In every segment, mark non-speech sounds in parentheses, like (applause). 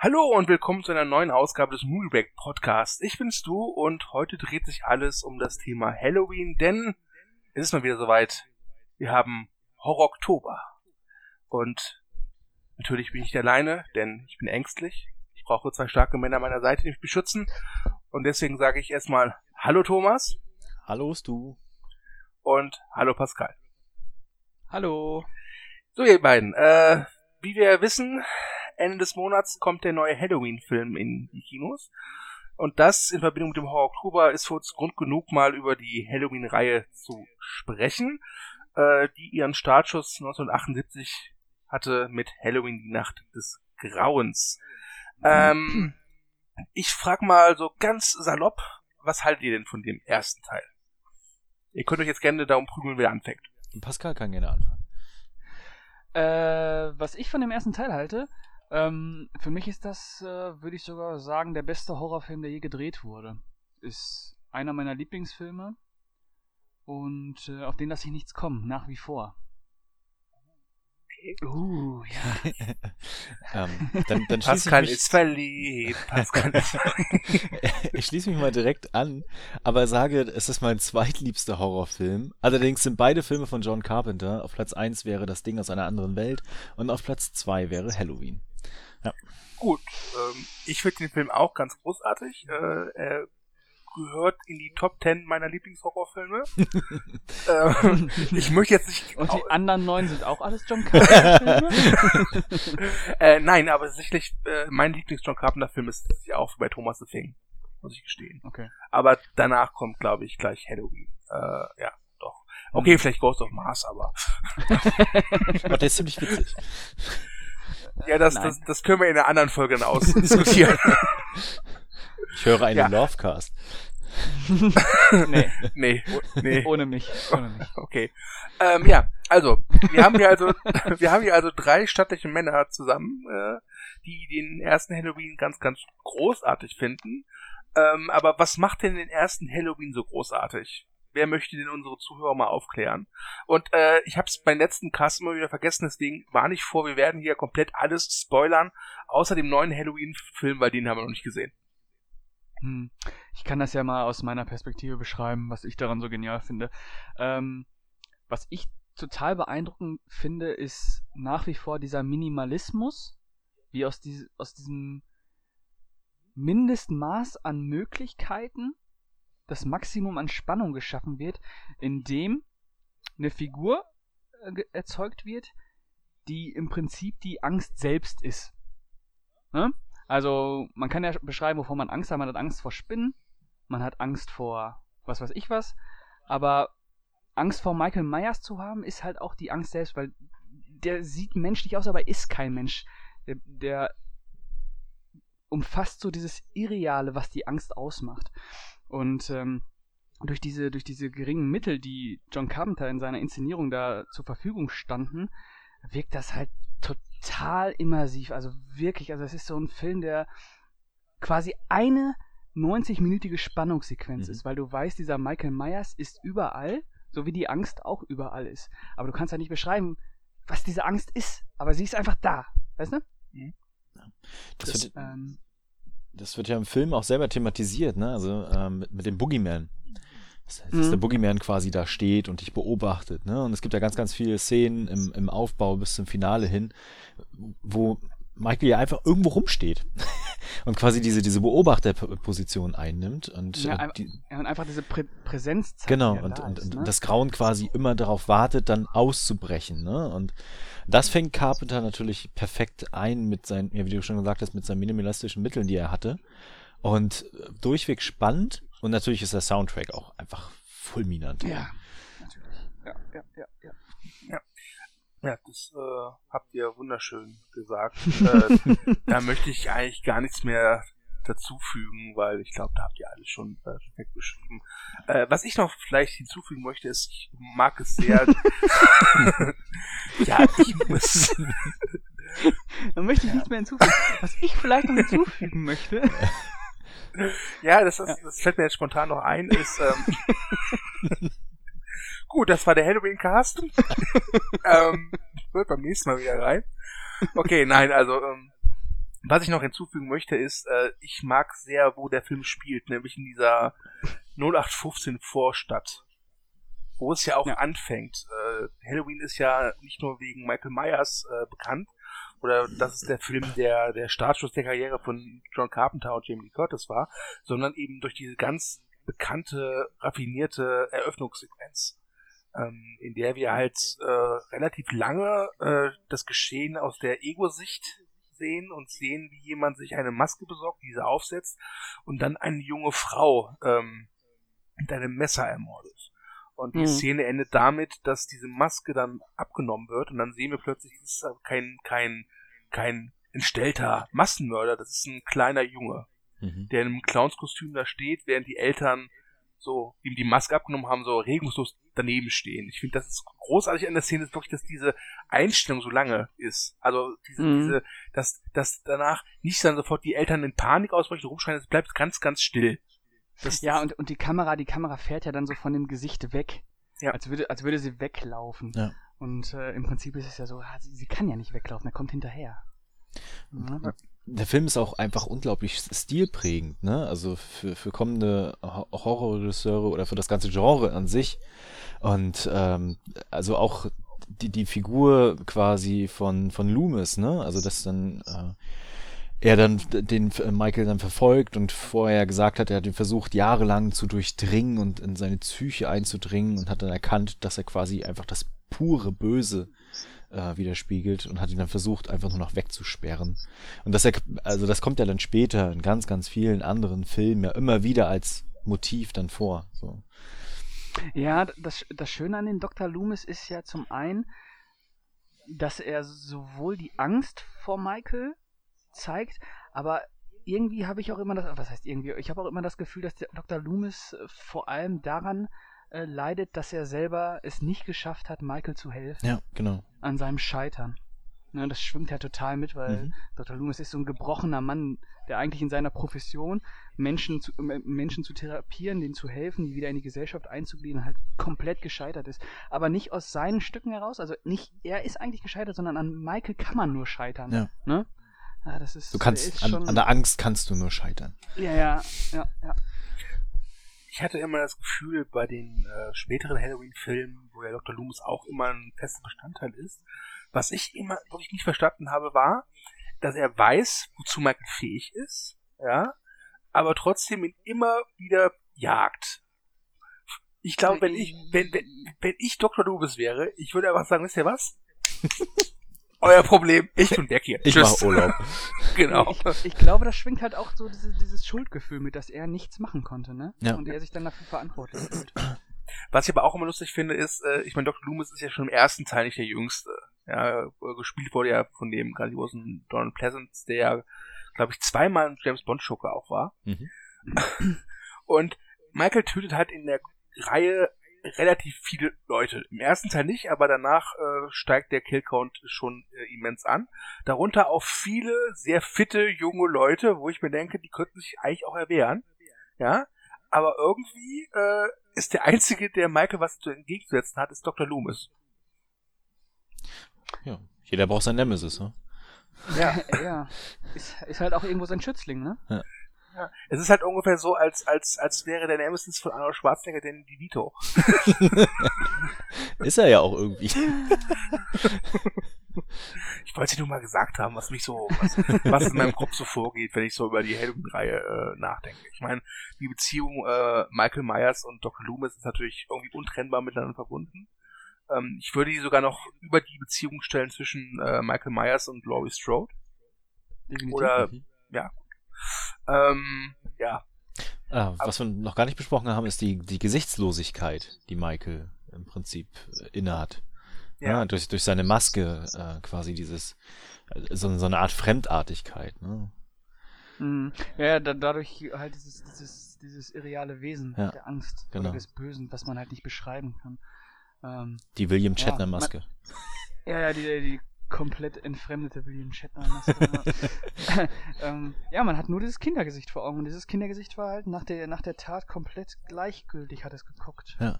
Hallo und willkommen zu einer neuen Ausgabe des Movieback Podcasts. Ich bin's du und heute dreht sich alles um das Thema Halloween, denn es ist mal wieder soweit. Wir haben Horror Oktober. Und natürlich bin ich nicht alleine, denn ich bin ängstlich. Ich brauche zwei starke Männer an meiner Seite, die mich beschützen. Und deswegen sage ich erstmal Hallo Thomas. Hallo Stu. Und Hallo Pascal. Hallo. So ihr beiden, äh, wie wir wissen, Ende des Monats kommt der neue Halloween-Film in die Kinos. Und das in Verbindung mit dem Horror Oktober ist für uns Grund genug, mal über die Halloween-Reihe zu sprechen, äh, die ihren Startschuss 1978 hatte mit Halloween die Nacht des Grauens. Ähm, ich frag mal so ganz salopp, was haltet ihr denn von dem ersten Teil? Ihr könnt euch jetzt gerne darum prügeln, wer anfängt. Pascal kann gerne anfangen. Äh, was ich von dem ersten Teil halte, ähm, für mich ist das, äh, würde ich sogar sagen, der beste Horrorfilm, der je gedreht wurde. Ist einer meiner Lieblingsfilme und äh, auf den lasse ich nichts kommen, nach wie vor. Uh, ja. (laughs) ähm, dann, dann Pascal ich mich, ist verliebt. Pascal ist verliebt. (laughs) ich schließe mich mal direkt an, aber sage, es ist mein zweitliebster Horrorfilm. Allerdings sind beide Filme von John Carpenter. Auf Platz 1 wäre Das Ding aus einer anderen Welt und auf Platz 2 wäre Halloween. Ja. Gut, ähm, ich finde den Film auch ganz großartig. Äh, er gehört in die Top 10 meiner Lieblingshorrorfilme. (laughs) ähm, ich möchte jetzt nicht. Und die anderen neun sind auch alles John (laughs) Carpenter-Filme? (laughs) äh, nein, aber sicherlich, äh, mein Lieblings-John Carpenter-Film ist ja auch bei Thomas the Thing, muss ich gestehen. Okay. Aber danach kommt, glaube ich, gleich Halloween. Äh, ja, doch. Okay, mhm. vielleicht Ghost of Mars, aber. aber der ist ziemlich witzig. Ja, das, das, das können wir in einer anderen Folge dann (laughs) ausdiskutieren. Ich höre einen ja. Lovecast. (laughs) nee. nee. nee. Ohne mich. Ohne mich. (laughs) Okay. Ähm, ja, also, wir haben hier also, wir haben hier also drei stattliche Männer zusammen, äh, die den ersten Halloween ganz, ganz großartig finden. Ähm, aber was macht denn den ersten Halloween so großartig? Wer möchte denn unsere Zuhörer mal aufklären? Und äh, ich habe es beim letzten Cast immer wieder vergessen, deswegen war nicht vor, wir werden hier komplett alles spoilern, außer dem neuen Halloween-Film, weil den haben wir noch nicht gesehen. Hm. Ich kann das ja mal aus meiner Perspektive beschreiben, was ich daran so genial finde. Ähm, was ich total beeindruckend finde, ist nach wie vor dieser Minimalismus, wie aus, die, aus diesem Mindestmaß an Möglichkeiten das Maximum an Spannung geschaffen wird, indem eine Figur äh, erzeugt wird, die im Prinzip die Angst selbst ist. Ne? Also, man kann ja beschreiben, wovor man Angst hat. Man hat Angst vor Spinnen, man hat Angst vor was weiß ich was, aber Angst vor Michael Myers zu haben, ist halt auch die Angst selbst, weil der sieht menschlich aus, aber ist kein Mensch. Der, der umfasst so dieses Irreale, was die Angst ausmacht. Und ähm, durch diese, durch diese geringen Mittel, die John Carpenter in seiner Inszenierung da zur Verfügung standen, wirkt das halt total immersiv. Also wirklich, also es ist so ein Film, der quasi eine 90-minütige Spannungssequenz mhm. ist, weil du weißt, dieser Michael Myers ist überall, so wie die Angst auch überall ist. Aber du kannst ja nicht beschreiben, was diese Angst ist, aber sie ist einfach da, weißt du? Mhm. Das, das, wird, ähm, das, wird, ja im Film auch selber thematisiert, ne? Also ähm, mit, mit dem Boogeyman. Dass, mhm. der Boogeyman quasi da steht und dich beobachtet. Ne? Und es gibt ja ganz, ganz viele Szenen im, im Aufbau bis zum Finale hin, wo Michael ja einfach irgendwo rumsteht (laughs) und quasi diese, diese Beobachterposition einnimmt und, ja, äh, die, ja, und einfach diese Prä Präsenz zeigt. Genau, und, und, ist, ne? das Grauen quasi immer darauf wartet, dann auszubrechen. Ne? Und das fängt Carpenter natürlich perfekt ein mit seinen, ja, wie du schon gesagt hast, mit seinen minimalistischen Mitteln, die er hatte. Und äh, durchweg spannend und natürlich ist der Soundtrack auch einfach fulminant. Ja, natürlich. Ja, ja, ja, ja. Ja, ja das äh, habt ihr wunderschön gesagt. (laughs) äh, da möchte ich eigentlich gar nichts mehr dazufügen, weil ich glaube, da habt ihr alles schon perfekt beschrieben. Äh, was ich noch vielleicht hinzufügen möchte, ist, ich mag es sehr. (laughs) ja, ich muss. (laughs) da möchte ich nichts mehr hinzufügen. Was ich vielleicht noch hinzufügen möchte. (laughs) ja, das, ist, das fällt mir jetzt spontan noch ein, ist, ähm, gut, das war der Halloween-Cast. ähm, wird beim nächsten Mal wieder rein. Okay, nein, also, ähm, Was ich noch hinzufügen möchte, ist, äh, ich mag sehr, wo der Film spielt, nämlich in dieser 0815 Vorstadt, wo es ja auch ja. anfängt. Äh, Halloween ist ja nicht nur wegen Michael Myers äh, bekannt, oder das ist der Film, der der Startschuss der Karriere von John Carpenter und Jamie Lee Curtis war, sondern eben durch diese ganz bekannte, raffinierte Eröffnungssequenz, ähm, in der wir halt äh, relativ lange äh, das Geschehen aus der Ego-Sicht sehen und sehen, wie jemand sich eine Maske besorgt, diese aufsetzt und dann eine junge Frau ähm, mit einem Messer ermordet. Und die mhm. Szene endet damit, dass diese Maske dann abgenommen wird und dann sehen wir plötzlich, das ist kein, kein, kein entstellter Massenmörder, das ist ein kleiner Junge, mhm. der in einem Clownskostüm da steht, während die Eltern so ihm die Maske abgenommen haben, so regungslos daneben stehen. Ich finde, das ist großartig an der Szene, ist wirklich, dass diese Einstellung so lange ist. Also diese, mhm. diese, dass, dass danach nicht dann sofort die Eltern in Panik ausbrechen, rumschreien, es bleibt ganz, ganz still. Das, ja, und, und die Kamera, die Kamera fährt ja dann so von dem Gesicht weg. Ja. Als würde, als würde sie weglaufen. Ja. Und äh, im Prinzip ist es ja so, sie, sie kann ja nicht weglaufen, er kommt hinterher. Ja der Film ist auch einfach unglaublich stilprägend, ne? Also für, für kommende Horrorregisseure oder für das ganze Genre an sich. Und ähm, also auch die, die Figur quasi von, von Loomis, ne? Also dass dann äh, er dann den Michael dann verfolgt und vorher gesagt hat, er hat ihn versucht jahrelang zu durchdringen und in seine Psyche einzudringen und hat dann erkannt, dass er quasi einfach das pure Böse äh, widerspiegelt und hat ihn dann versucht, einfach nur noch wegzusperren. Und das, also das kommt ja dann später in ganz, ganz vielen anderen Filmen ja immer wieder als Motiv dann vor. So. Ja, das, das Schöne an den Dr. Loomis ist ja zum einen, dass er sowohl die Angst vor Michael zeigt, aber irgendwie habe ich auch immer das, was heißt irgendwie, ich habe auch immer das Gefühl, dass der Dr. Loomis äh, vor allem daran äh, leidet, dass er selber es nicht geschafft hat, Michael zu helfen. Ja, genau. An seinem Scheitern. Ne, das schwimmt ja total mit, weil mhm. Dr. Loomis ist so ein gebrochener Mann, der eigentlich in seiner Profession Menschen zu, äh, Menschen zu therapieren, denen zu helfen, die wieder in die Gesellschaft einzugliedern, halt komplett gescheitert ist. Aber nicht aus seinen Stücken heraus, also nicht er ist eigentlich gescheitert, sondern an Michael kann man nur scheitern. Ja. Ne? Ja, das ist, du kannst, ist an, an, der Angst kannst du nur scheitern. Ja, ja, ja, ja ich hatte immer das Gefühl, bei den äh, späteren Halloween-Filmen, wo ja Dr. Loomis auch immer ein fester Bestandteil ist, was ich immer wirklich nicht verstanden habe, war, dass er weiß, wozu Michael fähig ist, ja, aber trotzdem ihn immer wieder jagt. Ich glaube, wenn ich, wenn, wenn, wenn ich Dr. Loomis wäre, ich würde einfach sagen, wisst ihr was? (laughs) euer Problem. Ich bin weg hier. Ich mache Urlaub. (laughs) genau. Ich, ich, glaube, das schwingt halt auch so dieses, dieses, Schuldgefühl mit, dass er nichts machen konnte, ne? Ja. Und er sich dann dafür verantwortlich fühlt. Was ich aber auch immer lustig finde, ist, äh, ich meine, Dr. Loomis ist ja schon im ersten Teil nicht der Jüngste. Ja, gespielt wurde ja von dem grandiosen Donald Pleasance, der ja, glaube ich, zweimal ein James Bond Joker auch war. Mhm. Und Michael tötet halt in der Reihe relativ viele Leute. Im ersten Teil nicht, aber danach äh, steigt der Killcount schon äh, immens an. Darunter auch viele sehr fitte junge Leute, wo ich mir denke, die könnten sich eigentlich auch erwehren. Ja, aber irgendwie äh, ist der einzige, der Michael was zu entgegenzusetzen hat, ist Dr. Loomis. Ja, jeder braucht sein Nemesis, ne? Ja, (laughs) ja. Ist, ist halt auch irgendwo sein Schützling, ne? Ja. Ja, es ist halt ungefähr so, als, als, als wäre der Nemesis von Arnold Schwarzenegger den Vito. (laughs) ist er ja auch irgendwie. (laughs) ich wollte dir nur mal gesagt haben, was mich so, was, was in meinem Kopf so vorgeht, wenn ich so über die Halloween-Reihe äh, nachdenke. Ich meine, die Beziehung äh, Michael Myers und Dr. Loomis ist natürlich irgendwie untrennbar miteinander verbunden. Ähm, ich würde die sogar noch über die Beziehung stellen zwischen äh, Michael Myers und Laurie Strode. Definitiv. Oder, mhm. ja, ähm, ja. Ah, was wir noch gar nicht besprochen haben, ist die, die Gesichtslosigkeit, die Michael im Prinzip äh, innehat. Ja. ja. durch, durch seine Maske äh, quasi dieses, äh, so, so eine Art Fremdartigkeit. Ne? Mhm. Ja, da, dadurch halt dieses, dieses, dieses irreale Wesen ja. der Angst genau. oder des Bösen, was man halt nicht beschreiben kann. Ähm, die William Shatner Maske. (laughs) Ja, ja, die, die komplett entfremdete William Shatner. (laughs) ähm, ja, man hat nur dieses Kindergesicht vor Augen und dieses Kindergesicht war halt nach der, nach der Tat komplett gleichgültig, hat es geguckt. Ja.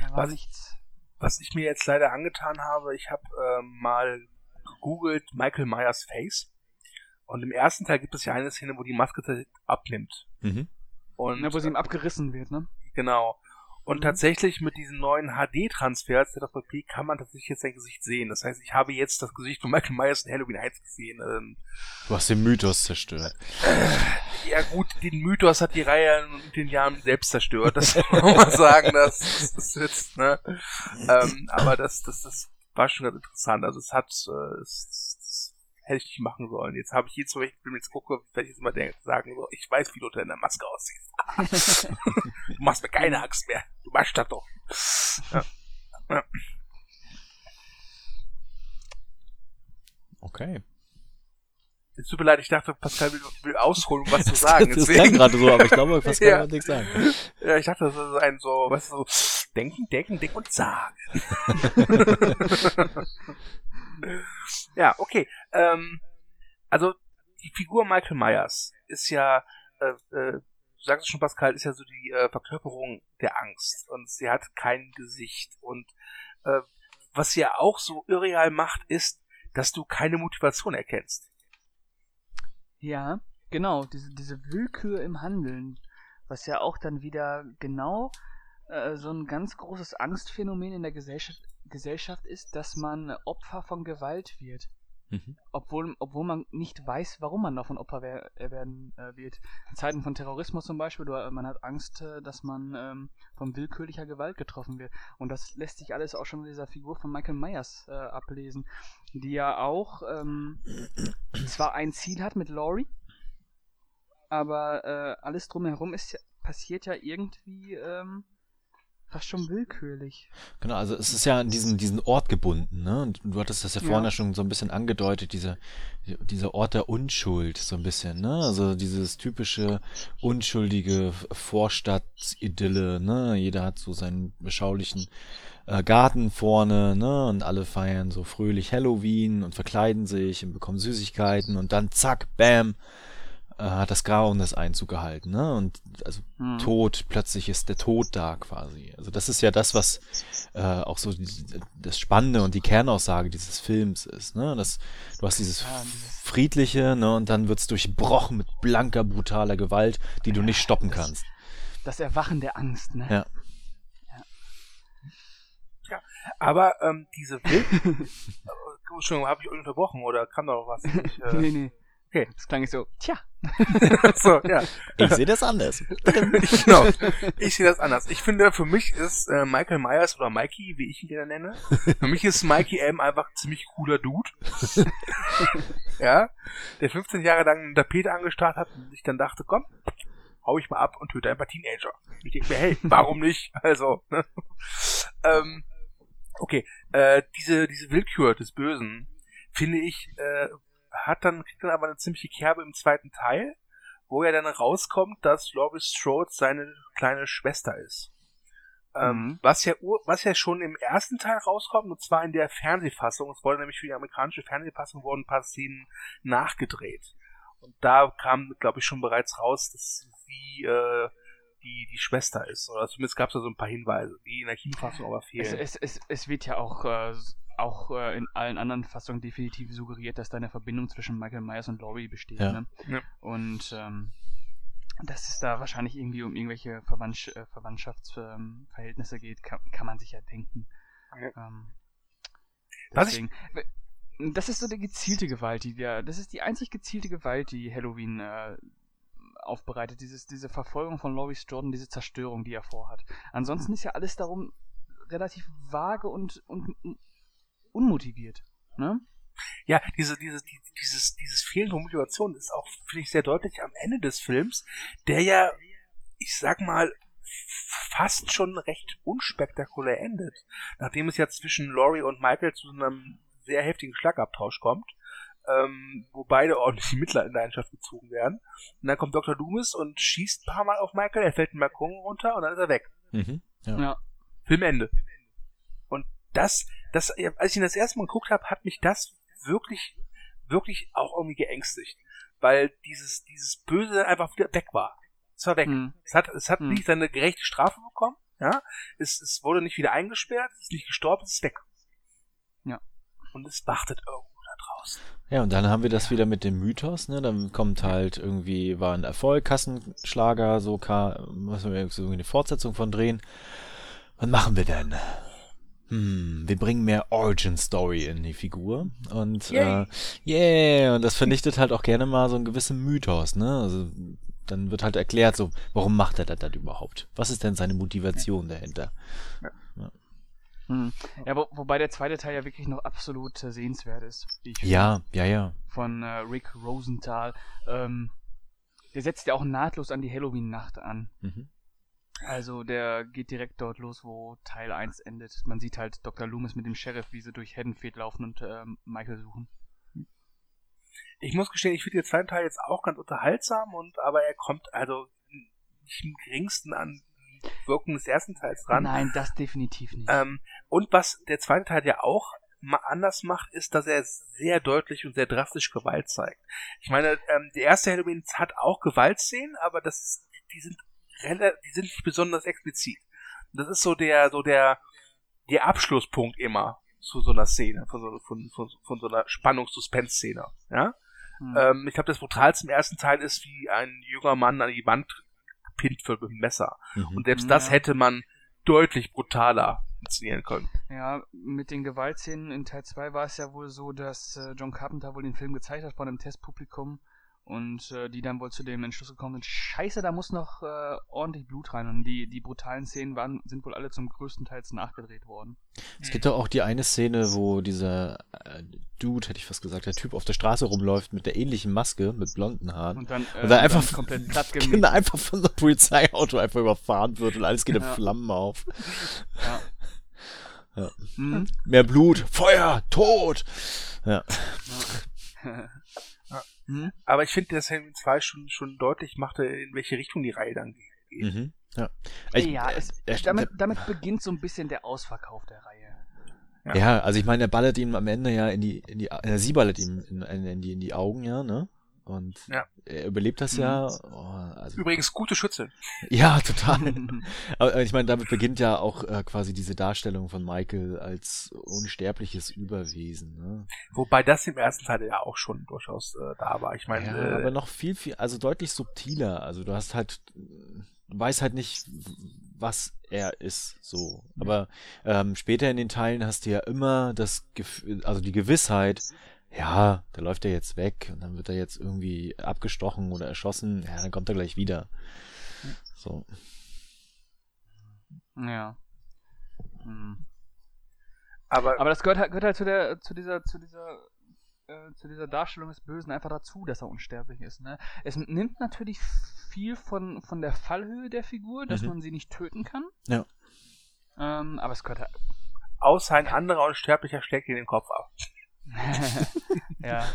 Da war was, nichts. Was ich mir jetzt leider angetan habe, ich habe äh, mal gegoogelt Michael Myers Face Und im ersten Teil gibt es ja eine Szene, wo die Maske abnimmt. Mhm. Und, ja, wo sie ihm abgerissen wird, ne? Genau. Und mhm. tatsächlich mit diesen neuen HD-Transfers der JP kann man tatsächlich jetzt sein Gesicht sehen. Das heißt, ich habe jetzt das Gesicht von Michael Myers in Halloween 1 gesehen. Ähm, du hast den Mythos zerstört. Äh, ja gut, den Mythos hat die Reihe in den Jahren selbst zerstört. Das muss man mal sagen. Das, das ist jetzt, ne? Ähm, aber das, das, das war schon ganz interessant. Also es hat, äh, es, hätte ich nicht machen sollen. Jetzt habe ich jetzt, wenn ich Film jetzt gucke, werde ich jetzt immer sagen, so, ich weiß, wie du unter der Maske aussiehst. (laughs) du machst mir keine Angst mehr. Du machst das doch. Ja. Ja. Okay. Es tut mir leid, ich dachte, Pascal will, will ausholen, um was zu sagen. das klang gerade so, aber ich glaube, (laughs) Pascal ja. wird nichts sagen. Ja, ich dachte, das ist ein so, was so, denken, denken, denken und sagen. (laughs) ja, okay. Ähm, also die Figur Michael Myers ist ja, äh, äh, du sagst es schon, Pascal, ist ja so die äh, Verkörperung der Angst und sie hat kein Gesicht und äh, was sie ja auch so irreal macht, ist, dass du keine Motivation erkennst. Ja, genau, diese, diese Willkür im Handeln, was ja auch dann wieder genau äh, so ein ganz großes Angstphänomen in der Gesellschaft, Gesellschaft ist, dass man Opfer von Gewalt wird. Mhm. Obwohl, obwohl man nicht weiß, warum man davon Opfer wer äh, werden äh, wird. In Zeiten von Terrorismus zum Beispiel, du, man hat Angst, äh, dass man ähm, von willkürlicher Gewalt getroffen wird. Und das lässt sich alles auch schon in dieser Figur von Michael Myers äh, ablesen, die ja auch ähm, zwar ein Ziel hat mit Laurie, aber äh, alles drumherum ist passiert ja irgendwie ähm, fast schon willkürlich. Genau, also es ist ja an diesen, diesen Ort gebunden, ne? Und du hattest das ja vorhin ja. schon so ein bisschen angedeutet, diese, dieser Ort der Unschuld, so ein bisschen, ne? Also dieses typische unschuldige Vorstadtidylle, ne? Jeder hat so seinen beschaulichen äh, Garten vorne, ne? Und alle feiern so fröhlich Halloween und verkleiden sich und bekommen Süßigkeiten und dann zack, bam, hat das Grauendes Einzug gehalten, ne? Und also hm. Tod, plötzlich ist der Tod da quasi. Also das ist ja das, was äh, auch so die, das Spannende und die Kernaussage dieses Films ist, ne? Das, du hast dieses Friedliche, ne? Und dann wird's durchbrochen mit blanker, brutaler Gewalt, die du nicht stoppen das, kannst. Das Erwachen der Angst, ne? Ja. Ja, aber ähm, diese Wild... (laughs) Entschuldigung, habe ich euch unterbrochen oder kam da noch was? Ich, äh, (laughs) nee, nee. Okay. Das klang ich so, tja. (laughs) so, ja. Ich sehe das anders. (laughs) genau. Ich sehe das anders. Ich finde, für mich ist äh, Michael Myers oder Mikey, wie ich ihn gerne nenne, für mich ist Mikey M einfach ein ziemlich cooler Dude. (laughs) ja. Der 15 Jahre lang einen Tapete angestarrt hat und ich dann dachte, komm, hau ich mal ab und töte ein paar Teenager. Ich denke mir, hey, warum nicht? Also, ne? ähm, okay, äh, diese, diese Willkür des Bösen finde ich äh, hat dann, kriegt dann aber eine ziemliche Kerbe im zweiten Teil, wo er dann rauskommt, dass Laurie Strode seine kleine Schwester ist. Ähm, mhm. was ja was ja schon im ersten Teil rauskommt, und zwar in der Fernsehfassung. Es wurde nämlich für die amerikanische Fernsehfassung wurden ein paar Szenen nachgedreht. Und da kam, glaube ich, schon bereits raus, dass sie äh, die, die Schwester ist. Oder zumindest gab es da so ein paar Hinweise, die in der Kinofassung aber fehlen. Es, es, es, es wird ja auch äh, auch äh, in allen anderen Fassungen definitiv suggeriert, dass da eine Verbindung zwischen Michael Myers und Laurie besteht. Ja. Ne? Ja. Und ähm, dass es da wahrscheinlich irgendwie um irgendwelche Verwandtsch äh, Verwandtschaftsverhältnisse ähm, geht, kann, kann, man sich ja denken. Ja. Ähm, deswegen, das ist so die gezielte Gewalt, die wir, das ist die einzig gezielte Gewalt, die Halloween äh, aufbereitet, dieses, diese Verfolgung von Laurie Jordan, diese Zerstörung, die er vorhat. Ansonsten ist ja alles darum relativ vage und, und unmotiviert. Ne? Ja, diese, diese, dieses, dieses fehlende Motivation ist auch, finde ich, sehr deutlich am Ende des Films, der ja, ich sag mal, fast schon recht unspektakulär endet. Nachdem es ja zwischen Laurie und Michael zu einem sehr heftigen Schlagabtausch kommt, ähm, wo beide ordentlich Mittler in Leidenschaft gezogen werden. Und dann kommt Dr. Loomis und schießt ein paar Mal auf Michael, er fällt den Balkon runter und dann ist er weg. Mhm, ja. ja. Filmende. Und das, das, als ich ihn das erste Mal geguckt habe, hat mich das wirklich, wirklich auch irgendwie geängstigt. Weil dieses, dieses Böse einfach wieder weg war. Es war weg. Hm. Es hat, es hat hm. nicht seine gerechte Strafe bekommen, ja. Es, es wurde nicht wieder eingesperrt, es ist nicht gestorben, es ist weg. Ja. Und es wartet irgendwo da draußen. Ja, und dann haben wir das wieder mit dem Mythos, ne? Dann kommt halt irgendwie, war ein Erfolg, Kassenschlager, so müssen wir irgendwie eine Fortsetzung von drehen. Was machen wir denn? Hm, wir bringen mehr Origin Story in die Figur. Und Yay. äh, yeah, und das vernichtet halt auch gerne mal so einen gewissen Mythos, ne? Also dann wird halt erklärt, so, warum macht er das, das überhaupt? Was ist denn seine Motivation dahinter? Ja. ja. Hm. Ja, wo, wobei der zweite Teil ja wirklich noch absolut äh, sehenswert ist. ja, ja, ja. Von äh, Rick Rosenthal. Ähm, der setzt ja auch nahtlos an die Halloween-Nacht an. Mhm. Also der geht direkt dort los, wo Teil 1 endet. Man sieht halt Dr. Loomis mit dem Sheriff, wie sie durch Haddonfield laufen und äh, Michael suchen. Ich muss gestehen, ich finde den zweiten Teil jetzt auch ganz unterhaltsam und aber er kommt also nicht im geringsten an Wirken des ersten Teils dran. Nein, das definitiv nicht. Ähm, und was der zweite Teil ja auch mal anders macht, ist, dass er sehr deutlich und sehr drastisch Gewalt zeigt. Ich meine, ähm, der erste Halloween hat auch Gewaltszenen, aber das ist, die sind die sind nicht besonders explizit. Das ist so der, so der, der Abschlusspunkt immer zu so einer Szene, von so, von, von, von so einer Spannungs-Suspense-Szene, ja. Hm. Ähm, ich glaube, das brutalste im ersten Teil ist, wie ein junger Mann an die Wand gepinnt wird mit dem Messer. Mhm. Und selbst ja. das hätte man deutlich brutaler inszenieren können. Ja, mit den Gewaltszenen in Teil 2 war es ja wohl so, dass äh, John Carpenter wohl den Film gezeigt hat vor einem Testpublikum und äh, die dann wohl zu dem Entschluss gekommen sind, scheiße, da muss noch äh, ordentlich Blut rein. Und die, die brutalen Szenen waren, sind wohl alle zum größten Teil nachgedreht worden. Es gibt doch auch die eine Szene, wo dieser äh, Dude, hätte ich fast gesagt, der Typ auf der Straße rumläuft mit der ähnlichen Maske, mit blonden Haaren. Und dann, äh, und dann einfach, dann komplett (laughs) platt genau, einfach von so einem Polizeiauto einfach überfahren wird und alles geht in Flammen auf. Ja. ja. Mhm. Mehr Blut, Feuer, Tod. Ja. ja. (laughs) Mhm. Aber ich finde, dass Halloween 2 schon, schon deutlich machte, in welche Richtung die Reihe dann geht. Mhm. Ja, ich, ja es, äh, damit, damit beginnt so ein bisschen der Ausverkauf der Reihe. Ja, ja also ich meine, er ballert ihm am Ende ja in die, in die, äh, sie ballert ihm in, in, die, in die Augen, ja, ne? Und ja. er überlebt das ja. Mhm. Oh, also Übrigens gute Schütze. (laughs) Ja, total. (laughs) Aber ich meine, damit beginnt ja auch äh, quasi diese Darstellung von Michael als unsterbliches Überwesen. Ne? Wobei das im ersten Teil ja auch schon durchaus äh, da war. Ich meine, ja, äh, aber noch viel, viel, also deutlich subtiler. Also du hast halt, du weißt halt nicht, was er ist, so. Aber ähm, später in den Teilen hast du ja immer das Gefühl, also die Gewissheit, ja, der läuft ja jetzt weg und dann wird er jetzt irgendwie abgestochen oder erschossen, ja, dann kommt er gleich wieder. So. Ja. Hm. Aber, Aber das gehört halt, gehört halt zu der, zu dieser, zu dieser, äh, zu dieser Darstellung des Bösen einfach dazu, dass er unsterblich ist. Ne? Es nimmt natürlich viel von, von der Fallhöhe der Figur, dass mhm. man sie nicht töten kann. Ja. Ähm, aber es gehört halt. Außer ein anderer Unsterblicher steckt ihn den Kopf ab. (laughs) ja.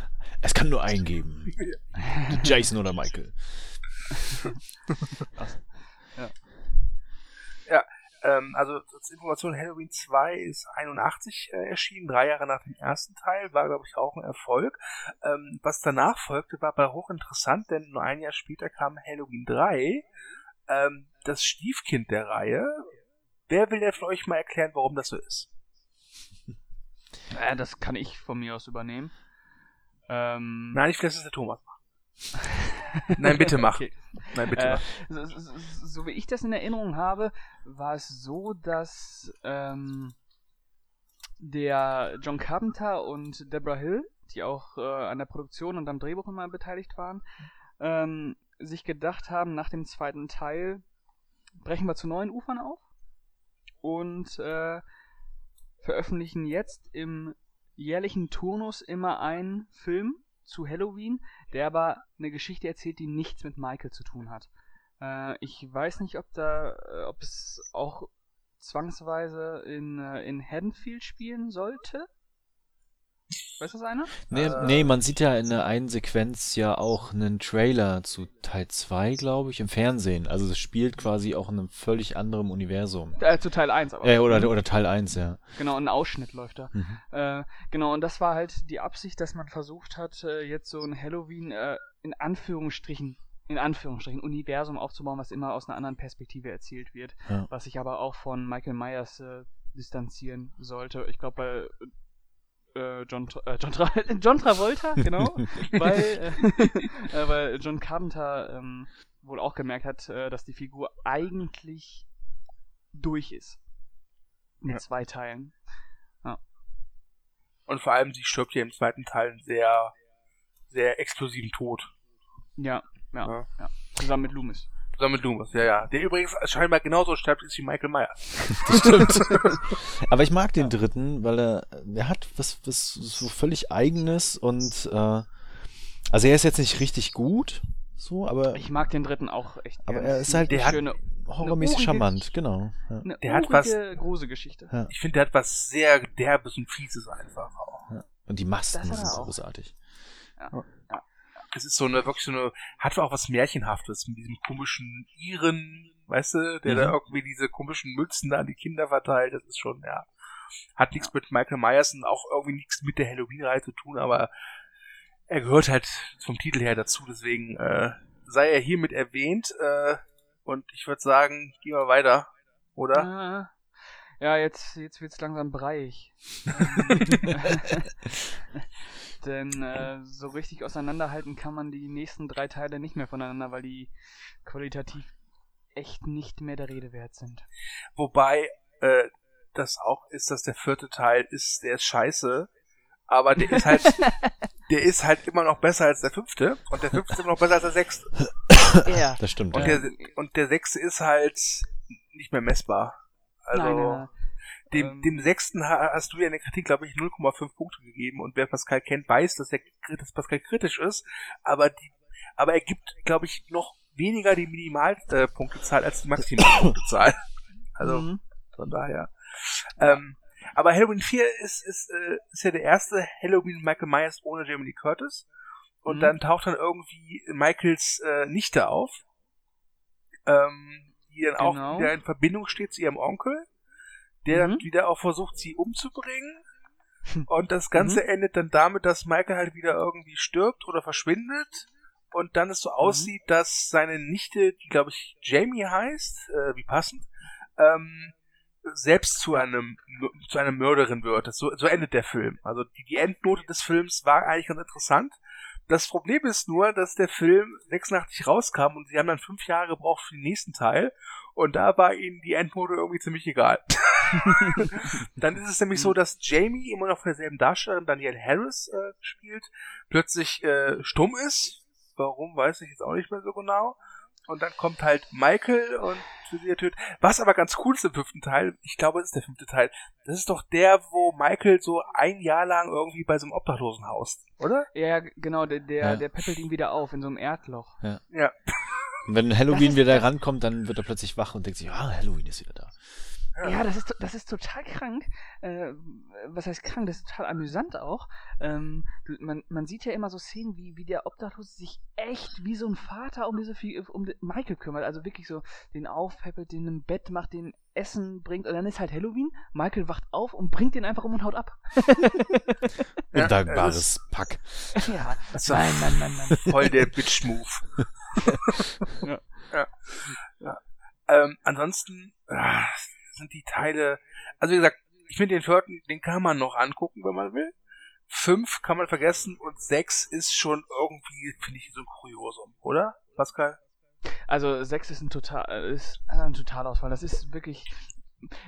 Es kann nur eingeben. (laughs) Jason oder Michael. (laughs) ja. Ja, ähm, also als Information Halloween 2 ist 81 äh, erschienen, drei Jahre nach dem ersten Teil, war glaube ich auch ein Erfolg. Ähm, was danach folgte, war aber hochinteressant, denn nur ein Jahr später kam Halloween 3, ähm, das Stiefkind der Reihe. Wer will denn von euch mal erklären, warum das so ist? Äh, das kann ich von mir aus übernehmen. Ähm, Nein, ich will, dass es der Thomas macht. Nein, bitte (laughs) mach. Okay. Nein, bitte äh, mach. So, so, so, wie ich das in Erinnerung habe, war es so, dass ähm, der John Carpenter und Deborah Hill, die auch äh, an der Produktion und am Drehbuch immer beteiligt waren, ähm, sich gedacht haben, nach dem zweiten Teil brechen wir zu neuen Ufern auf und äh, veröffentlichen jetzt im jährlichen Turnus immer einen Film zu Halloween, der aber eine Geschichte erzählt, die nichts mit Michael zu tun hat. Äh, ich weiß nicht, ob da, äh, ob es auch zwangsweise in, äh, in Haddonfield spielen sollte. Weiß das einer? Nee, äh, nee, man sieht ja in der einen Sequenz ja auch einen Trailer zu Teil 2, glaube ich, im Fernsehen. Also es spielt quasi auch in einem völlig anderen Universum. Äh, zu Teil 1 aber. Äh, oder, oder Teil 1, ja. Genau, ein Ausschnitt läuft da. Mhm. Äh, genau, und das war halt die Absicht, dass man versucht hat, äh, jetzt so ein Halloween äh, in Anführungsstrichen in Anführungsstrichen Universum aufzubauen, was immer aus einer anderen Perspektive erzählt wird, ja. was sich aber auch von Michael Myers äh, distanzieren sollte. Ich glaube, bei äh, John, äh, John, Tra (laughs) John Travolta, genau, (laughs) weil, äh, (laughs) äh, weil John Carpenter ähm, wohl auch gemerkt hat, äh, dass die Figur eigentlich durch ist. Mit ja. zwei Teilen. Ja. Und vor allem, sie stirbt hier im zweiten Teil einen sehr, sehr explosiven Tod. Ja, ja, ja. ja. Zusammen mit Loomis. Zusammen mit Loomis, ja, ja. Der übrigens scheinbar genauso stirbt ist wie Michael Myers. (laughs) Das stimmt. (laughs) Aber ich mag den dritten, weil er, er hat was, was so völlig eigenes und äh, also er ist jetzt nicht richtig gut, so, aber. Ich mag den dritten auch echt. Aber er ist halt der schöne, horrormäßig charmant, genau. Ja. Eine der hat was. Gruselgeschichte. Ja. Ich finde, der hat was sehr derbes und fieses einfach auch. Ja. Und die Masken sind so großartig. Ja. Es ist so eine, wirklich so eine, hat auch was Märchenhaftes mit diesem komischen Iren, weißt du, der mhm. da irgendwie diese komischen Mützen da an die Kinder verteilt. Das ist schon, ja. Hat nichts mit Michael Myers und auch irgendwie nichts mit der Halloween-Reihe zu tun, aber er gehört halt vom Titel her dazu, deswegen äh, sei er hiermit erwähnt. Äh, und ich würde sagen, gehen wir weiter, oder? Ja, jetzt, jetzt wird's langsam breiig. (laughs) (laughs) Denn äh, so richtig auseinanderhalten kann man die nächsten drei Teile nicht mehr voneinander, weil die qualitativ echt nicht mehr der Rede wert sind. Wobei äh, das auch ist, dass der vierte Teil ist, der ist scheiße, aber der ist halt, (laughs) der ist halt immer noch besser als der fünfte und der fünfte ist immer noch besser als der sechste. Ja, das stimmt. Und, ja. der, und der sechste ist halt nicht mehr messbar. Also Nein, dem, ähm, dem sechsten hast du ja in der Kritik, glaube ich, 0,5 Punkte gegeben und wer Pascal kennt, weiß, dass, der, dass Pascal kritisch ist, aber die, aber er gibt, glaube ich, noch weniger die Minimalpunktezahl als die Maximalpunktezahl. (laughs) Also, mhm. von daher. Ähm, aber Halloween 4 ist, ist, äh, ist ja der erste Halloween Michael Myers ohne Jamie Lee Curtis. Und mhm. dann taucht dann irgendwie Michaels äh, Nichte auf, ähm, die dann genau. auch wieder in Verbindung steht zu ihrem Onkel, der mhm. dann wieder auch versucht, sie umzubringen. Und das Ganze mhm. endet dann damit, dass Michael halt wieder irgendwie stirbt oder verschwindet. Und dann es so mhm. aussieht, dass seine Nichte, die glaube ich Jamie heißt, äh, wie passend, ähm, selbst zu einem zu einer Mörderin wird. Das, so, so endet der Film. Also die, die Endnote des Films war eigentlich ganz interessant. Das Problem ist nur, dass der Film 86 rauskam und sie haben dann fünf Jahre gebraucht für den nächsten Teil und da war ihnen die Endnote irgendwie ziemlich egal. (laughs) dann ist es nämlich so, dass Jamie immer noch von derselben Darstellerin Danielle Harris äh, spielt, plötzlich äh, stumm ist. Warum, weiß ich jetzt auch nicht mehr so genau. Und dann kommt halt Michael und sie tötet. Was aber ganz cool ist im fünften Teil, ich glaube, es ist der fünfte Teil, das ist doch der, wo Michael so ein Jahr lang irgendwie bei so einem Obdachlosen haust, oder? Ja, genau, der, der, ja. der peppelt ihn wieder auf in so einem Erdloch. Ja. ja. Und wenn Halloween wieder rankommt, dann wird er plötzlich wach und denkt sich, ah, Halloween ist wieder da. Ja, das ist, das ist total krank. Äh, was heißt krank? Das ist total amüsant auch. Ähm, man, man sieht ja immer so Szenen, wie, wie der Obdachlose sich echt wie so ein Vater um diese um Michael kümmert. Also wirklich so den aufpäppelt, den im Bett macht, den Essen bringt. Und dann ist halt Halloween. Michael wacht auf und bringt den einfach um und haut ab. (laughs) Undankbares ja, Pack. Ja, nein, nein, nein, nein. Voll der Bitch-Move. (laughs) ja. ja. ja. Ähm, ansonsten, ah, sind die Teile, also wie gesagt, ich finde den vierten, den kann man noch angucken, wenn man will. Fünf kann man vergessen und sechs ist schon irgendwie, finde ich, so ein Kuriosum, oder, Pascal? Also sechs ist ein total, ist ein Totalausfall. Das ist wirklich,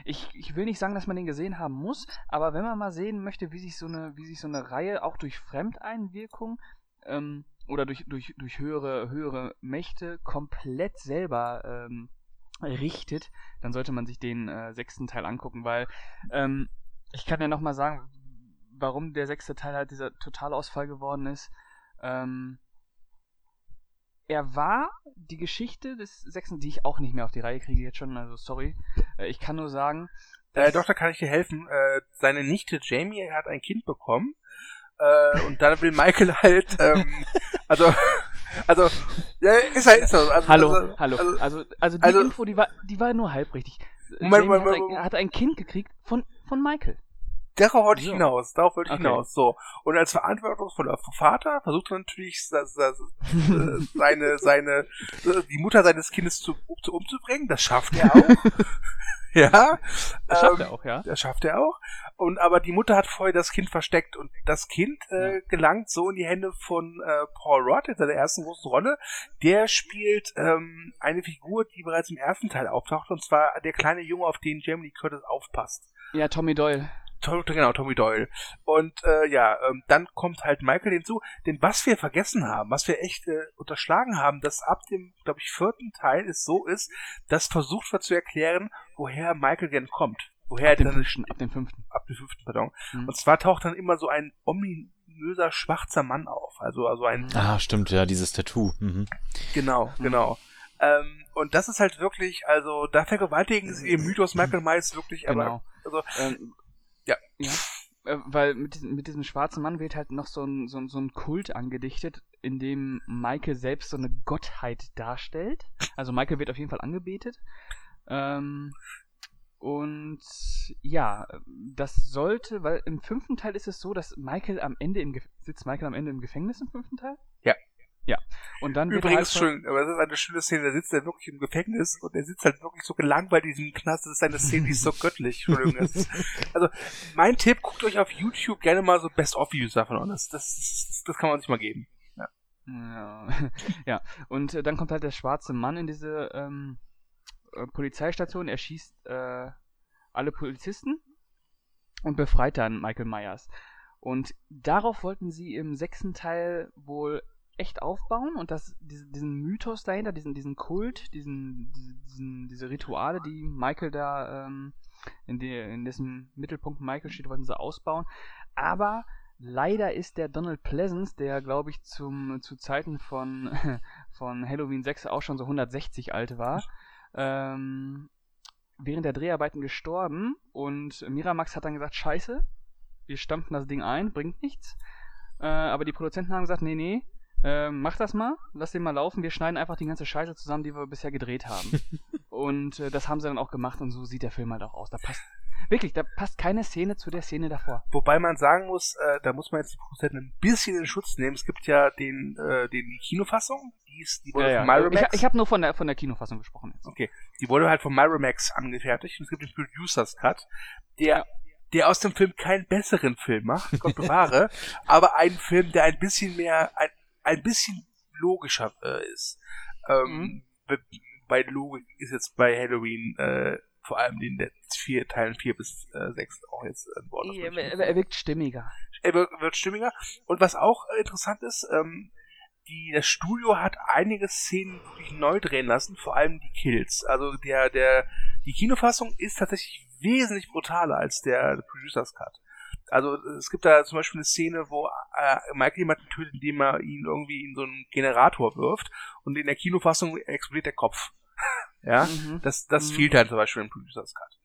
ich, ich will nicht sagen, dass man den gesehen haben muss, aber wenn man mal sehen möchte, wie sich so eine, wie sich so eine Reihe auch durch Fremdeinwirkung ähm, oder durch, durch, durch höhere, höhere Mächte komplett selber ähm, richtet, dann sollte man sich den äh, sechsten Teil angucken, weil ähm, ich kann ja nochmal sagen, warum der sechste Teil halt dieser Totalausfall geworden ist. Ähm, er war die Geschichte des sechsten, die ich auch nicht mehr auf die Reihe kriege jetzt schon, also sorry. Äh, ich kann nur sagen. Äh, doch, da kann ich dir helfen. Äh, seine Nichte Jamie hat ein Kind bekommen. Äh, und dann will Michael halt, ähm, (laughs) also also, ja, ist halt, so. Also, hallo, also, hallo. Also, also, also die also, Info, die war, die war nur halb richtig. Moment, Moment, ein, hat ein Kind gekriegt von, von Michael. Darauf wollte ich hinaus, darauf wollte ich okay. hinaus. So. Und als verantwortungsvoller Vater versucht er natürlich (laughs) seine, seine, die Mutter seines Kindes zu, zu umzubringen. Das schafft er auch. (laughs) ja. Das schafft ähm, er auch, ja. Das schafft er auch. Und aber die Mutter hat vorher das Kind versteckt und das Kind äh, gelangt so in die Hände von äh, Paul Rudd in seiner ersten großen Rolle. Der spielt ähm, eine Figur, die bereits im ersten Teil auftaucht, und zwar der kleine Junge, auf den Jamie Curtis aufpasst. Ja, Tommy Doyle. Genau, Tommy Doyle. Und äh, ja, ähm, dann kommt halt Michael hinzu. Denn was wir vergessen haben, was wir echt äh, unterschlagen haben, dass ab dem, glaube ich, vierten Teil es so ist, dass versucht wird zu erklären, woher Michael denn kommt. Woher ab dem, fünften, ab dem fünften. Ab dem fünften, pardon. Mhm. Und zwar taucht dann immer so ein ominöser schwarzer Mann auf. Also, also ein. Ah, stimmt, ja, dieses Tattoo. Mhm. Genau, mhm. genau. Ähm, und das ist halt wirklich, also da vergewaltigen sie ihr Mythos Michael Myers wirklich, genau. aber also, ähm, ja. ja. Äh, weil mit diesem, mit diesem schwarzen Mann wird halt noch so ein, so, ein, so ein Kult angedichtet, in dem Michael selbst so eine Gottheit darstellt. Also Michael wird auf jeden Fall angebetet. Ähm, und ja, das sollte, weil im fünften Teil ist es so, dass Michael am Ende im Ge sitzt Michael am Ende im Gefängnis im fünften Teil? Ja. Ja. Und dann Übrigens halt schön, aber das ist eine schöne Szene, da sitzt er wirklich im Gefängnis und er sitzt halt wirklich so gelangweilt in diesem Knast. Das ist eine Szene, die ist so (laughs) göttlich. Entschuldigung. Ist, also, mein Tipp, guckt euch auf YouTube gerne mal so Best-of-Videos davon an. Das, das, das, das kann man sich mal geben. Ja. Ja, (laughs) ja. und äh, dann kommt halt der schwarze Mann in diese ähm, äh, Polizeistation, er schießt äh, alle Polizisten und befreit dann Michael Myers. Und darauf wollten sie im sechsten Teil wohl echt aufbauen und das, diesen, Mythos dahinter, diesen, diesen Kult, diesen, diesen, diese Rituale, die Michael da ähm, in, die, in dessen Mittelpunkt Michael steht, wollten sie ausbauen. Aber leider ist der Donald Pleasance, der glaube ich zum, zu Zeiten von, (laughs) von Halloween 6 auch schon so 160 alt war, ähm, während der Dreharbeiten gestorben und Miramax hat dann gesagt, scheiße, wir stampfen das Ding ein, bringt nichts. Äh, aber die Produzenten haben gesagt, nee, nee, äh, mach das mal, lass den mal laufen, wir schneiden einfach die ganze Scheiße zusammen, die wir bisher gedreht haben. (laughs) und äh, das haben sie dann auch gemacht und so sieht der Film halt auch aus. Da passt Wirklich, da passt keine Szene zu der Szene davor. Wobei man sagen muss, äh, da muss man jetzt die Produzenten ein bisschen in Schutz nehmen. Es gibt ja den, äh, den Kinofassung, die ist, die wurde ja, von ja. Miramax. Ich, ich habe nur von der von der Kinofassung gesprochen jetzt. Okay, die wurde halt von Miramax angefertigt und es gibt den Producers Cut, der ja. der aus dem Film keinen besseren Film macht, Gott bewahre, (laughs) aber einen Film, der ein bisschen mehr, ein, ein bisschen logischer äh, ist. Ähm, mhm. Bei Logik ist jetzt bei Halloween äh, vor allem in den vier Teilen vier bis äh, sechs auch jetzt ein Wort. Er, er, wirkt stimmiger. Er wird, wird stimmiger. Und was auch äh, interessant ist, ähm, die, das Studio hat einige Szenen wirklich neu drehen lassen, vor allem die Kills. Also der, der, die Kinofassung ist tatsächlich wesentlich brutaler als der Producers Cut. Also es gibt da zum Beispiel eine Szene, wo äh, Michael jemanden tötet, indem er ihn irgendwie in so einen Generator wirft und in der Kinofassung explodiert der Kopf. (laughs) Ja, mhm. das, das mhm. fehlt halt zum Beispiel im Producers Cut.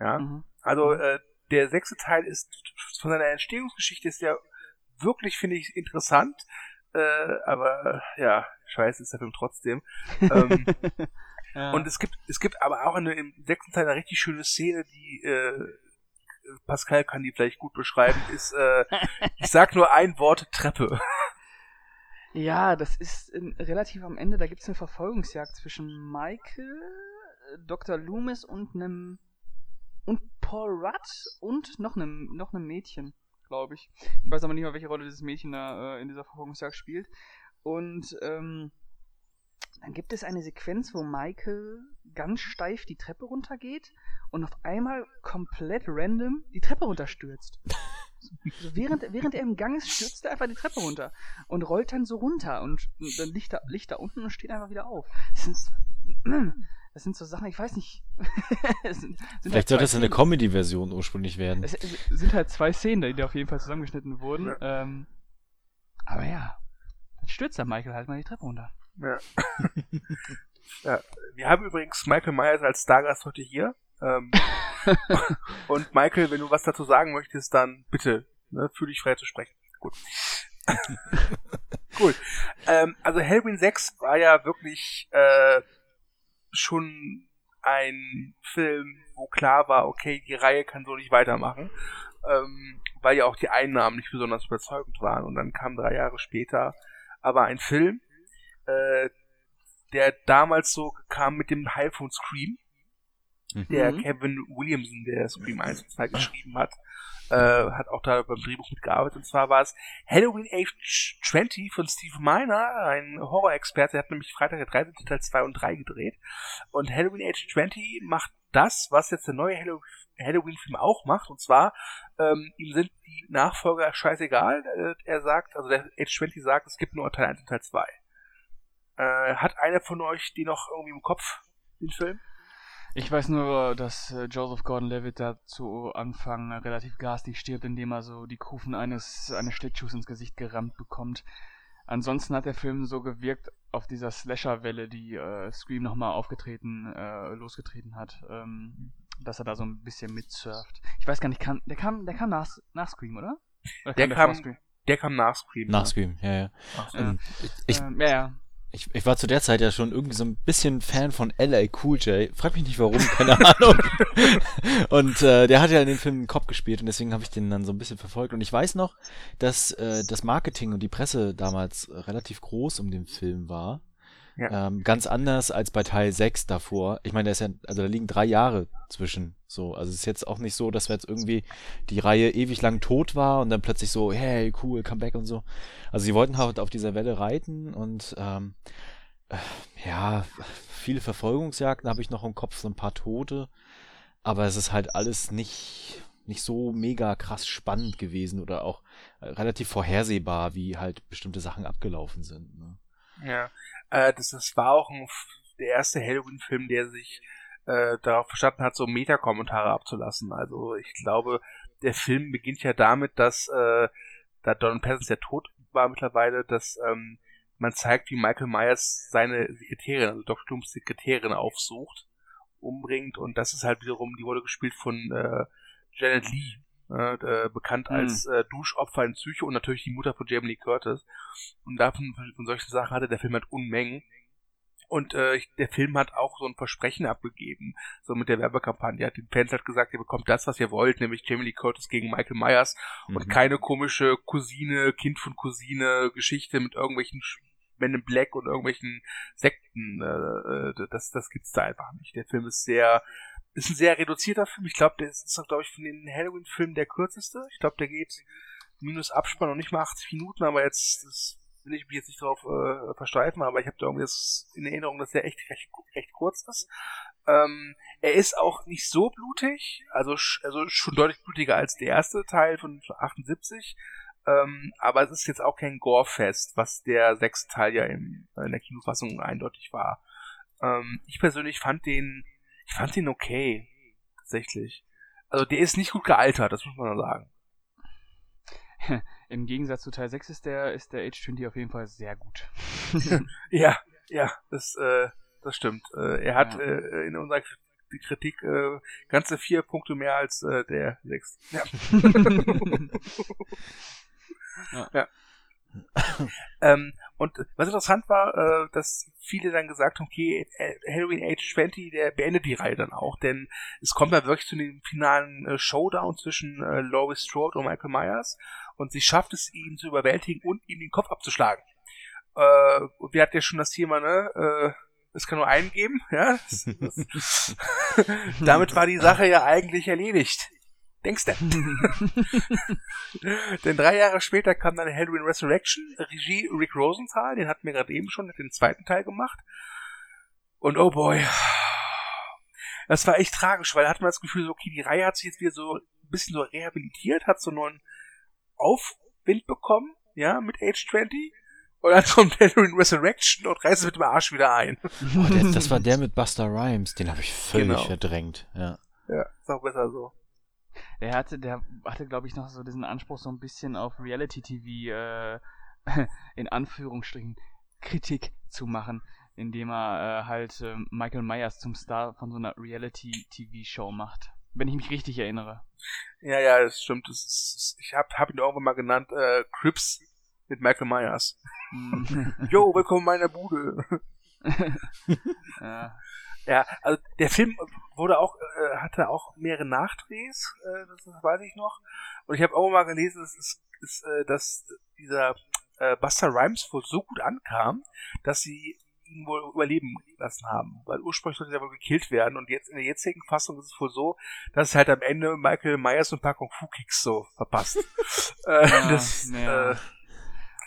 Ja, mhm. also mhm. äh, der sechste Teil ist von seiner Entstehungsgeschichte ist ja wirklich, finde ich, interessant. Äh, aber ja, scheiße ist der Film trotzdem. ähm, (laughs) ja. Und es gibt, es gibt aber auch eine, im sechsten Teil eine richtig schöne Szene, die äh, Pascal kann die vielleicht gut beschreiben, ist, äh, (laughs) ich sag nur ein Wort Treppe. Ja, das ist in, relativ am Ende, da gibt es eine Verfolgungsjagd zwischen Michael, äh, Dr. Loomis und einem und Paul Rudd und noch einem noch einem Mädchen, glaube ich. Ich weiß aber nicht mehr, welche Rolle dieses Mädchen da äh, in dieser Verfolgungsjagd spielt. Und ähm, dann gibt es eine Sequenz, wo Michael ganz steif die Treppe runtergeht und auf einmal komplett random die Treppe runterstürzt. Also während, während er im Gang ist, stürzt er einfach die Treppe runter und rollt dann so runter und dann liegt er, liegt da unten und steht einfach wieder auf. Das sind, (clears throat) das sind so Sachen, ich weiß nicht. (laughs) sind, sind Vielleicht halt soll das eine Comedy-Version ursprünglich werden. Es, es, sind halt zwei Szenen, die auf jeden Fall zusammengeschnitten wurden. Ähm, aber ja, dann stürzt der Michael halt mal die Treppe runter. Ja. (laughs) ja. Wir haben übrigens Michael Myers als Stargast heute hier. Ähm, (laughs) und Michael, wenn du was dazu sagen möchtest, dann bitte, ne, fühl dich frei zu sprechen. Gut. (laughs) cool. Ähm, also Halloween 6 war ja wirklich äh, schon ein Film, wo klar war, okay, die Reihe kann so nicht weitermachen. ähm, weil ja auch die Einnahmen nicht besonders überzeugend waren. Und dann kam drei Jahre später aber ein Film, äh, der damals so kam mit dem Hype von Scream, mhm. der Kevin Williamson, der Scream 1 und 2 geschrieben hat, äh, hat auch da beim Drehbuch mitgearbeitet. Und zwar war es Halloween Age 20 von Steve Miner, ein Horror-Experte, der hat nämlich Freitag der 13. Teil 2 und 3 gedreht. Und Halloween Age 20 macht das, was jetzt der neue Halloween-Film auch macht. Und zwar, ähm, ihm sind die Nachfolger scheißegal. Äh, er sagt, also der Age 20 sagt, es gibt nur Teil 1 und Teil 2. Äh, hat einer von euch die noch irgendwie im Kopf, den Film? Ich weiß nur, dass äh, Joseph Gordon-Levitt da zu Anfang relativ garstig stirbt, indem er so die Kufen eines, eines Schlittschuhs ins Gesicht gerammt bekommt. Ansonsten hat der Film so gewirkt auf dieser Slasher-Welle, die äh, Scream nochmal aufgetreten, äh, losgetreten hat, ähm, dass er da so ein bisschen mitsurft. Ich weiß gar nicht, kann, der kam, der kam nach, nach Scream, oder? oder der, kam, der, kam, der kam nach Scream. Nach Scream, ja, ja. Ach. Ähm, ich, ähm, ja, ja ich, ich war zu der Zeit ja schon irgendwie so ein bisschen Fan von LA Cool J. Frag mich nicht warum, keine (laughs) Ahnung. und äh, der hat ja in dem Film einen Kopf gespielt und deswegen habe ich den dann so ein bisschen verfolgt. Und ich weiß noch, dass äh, das Marketing und die Presse damals relativ groß um den Film war. Ja. Ähm, ganz anders als bei Teil 6 davor. Ich meine, da ist ja, also da liegen drei Jahre zwischen. So, also es ist jetzt auch nicht so, dass wir jetzt irgendwie die Reihe ewig lang tot war und dann plötzlich so, hey, cool, come back und so. Also sie wollten halt auf dieser Welle reiten und ähm, äh, ja, viele Verfolgungsjagden habe ich noch im Kopf, so ein paar Tote. Aber es ist halt alles nicht, nicht so mega krass spannend gewesen oder auch äh, relativ vorhersehbar, wie halt bestimmte Sachen abgelaufen sind. Ne? Ja, äh, das, das war auch ein, der erste Halloween-Film, der sich äh, darauf verstanden hat, so Meta-Kommentare abzulassen. Also ich glaube, der Film beginnt ja damit, dass äh, da Don Peasants ja tot war mittlerweile, dass ähm, man zeigt, wie Michael Myers seine Sekretärin, also Dr. Dooms Sekretärin aufsucht, umbringt und das ist halt wiederum, die wurde gespielt von äh, Janet Lee, äh, bekannt hm. als äh, Duschopfer in Psyche und natürlich die Mutter von Jamie Lee Curtis. Und davon von solchen Sachen hatte der Film halt Unmengen. Und äh, der Film hat auch so ein Versprechen abgegeben, so mit der Werbekampagne. Er hat den Fans halt gesagt, ihr bekommt das, was ihr wollt, nämlich Jamie Lee Curtis gegen Michael Myers mhm. und keine komische Cousine, Kind von Cousine Geschichte mit irgendwelchen Men in Black und irgendwelchen Sekten. Äh, äh das, das gibt's da einfach nicht. Der Film ist sehr ist ein sehr reduzierter Film. Ich glaube, der ist, glaube ich, von den Halloween-Filmen der kürzeste. Ich glaube, der geht minus Abspann und nicht mal 80 Minuten, aber jetzt das will ich mich jetzt nicht darauf äh, versteifen, aber ich habe da irgendwie das in Erinnerung, dass der echt recht, recht kurz ist. Ähm, er ist auch nicht so blutig, also, also schon deutlich blutiger als der erste Teil von 78. Ähm, aber es ist jetzt auch kein Gore-Fest, was der sechste Teil ja in, in der Kinofassung eindeutig war. Ähm, ich persönlich fand den ich fand ihn okay. Tatsächlich. Also der ist nicht gut gealtert, das muss man sagen. (laughs) Im Gegensatz zu Teil 6 ist der, ist der Age 20 auf jeden Fall sehr gut. (laughs) ja, ja, das, äh, das stimmt. Äh, er hat ja. äh, in unserer Kritik äh, ganze vier Punkte mehr als äh, der 6. (laughs) Ja. ja. ja ähm, und was interessant war, äh, dass viele dann gesagt haben, okay, äh, Halloween Age 20, der beendet die Reihe dann auch, denn es kommt dann wirklich zu dem finalen äh, Showdown zwischen äh, Laurie Strode und Michael Myers und sie schafft es, ihn zu überwältigen und ihm den Kopf abzuschlagen. Äh, wir hatten ja schon das Thema, ne, äh, es kann nur einen geben, ja. (laughs) (laughs) Damit war die Sache ja eigentlich erledigt. Denkst du? (laughs) Denn drei Jahre später kam dann Halloween Resurrection, Regie Rick Rosenthal, den hatten wir gerade eben schon, den zweiten Teil gemacht. Und oh boy, das war echt tragisch, weil da hat man das Gefühl, so, okay, die Reihe hat sich jetzt wieder so ein bisschen so rehabilitiert, hat so einen neuen Aufwind bekommen, ja, mit Age 20. Und dann kommt Halloween Resurrection und reißt mit dem Arsch wieder ein. Oh, der, das war der mit Buster Rhymes, den habe ich völlig genau. verdrängt, ja. Ja, ist auch besser so. Der hatte, der hatte, glaube ich, noch so diesen Anspruch, so ein bisschen auf Reality-TV, äh, (laughs) in Anführungsstrichen, Kritik zu machen, indem er äh, halt äh, Michael Myers zum Star von so einer Reality-TV-Show macht. Wenn ich mich richtig erinnere. Ja, ja, das stimmt. Das ist, ich habe hab ihn irgendwann mal genannt, äh, Crips mit Michael Myers. Mhm. (laughs) Jo, willkommen in meiner Bude. (laughs) ja. Ja, also der Film wurde auch äh, hatte auch mehrere Nachdrehs, äh, das, das weiß ich noch. Und ich habe auch mal gelesen, dass, ist, ist, äh, dass dieser äh, Buster Rhymes wohl so gut ankam, dass sie ihn wohl überleben lassen haben. Weil ursprünglich sollte er wohl gekillt werden und jetzt in der jetzigen Fassung ist es wohl so, dass es halt am Ende Michael Myers und Packung Fu Kicks so verpasst. (laughs) äh, Ja, das, ja. äh,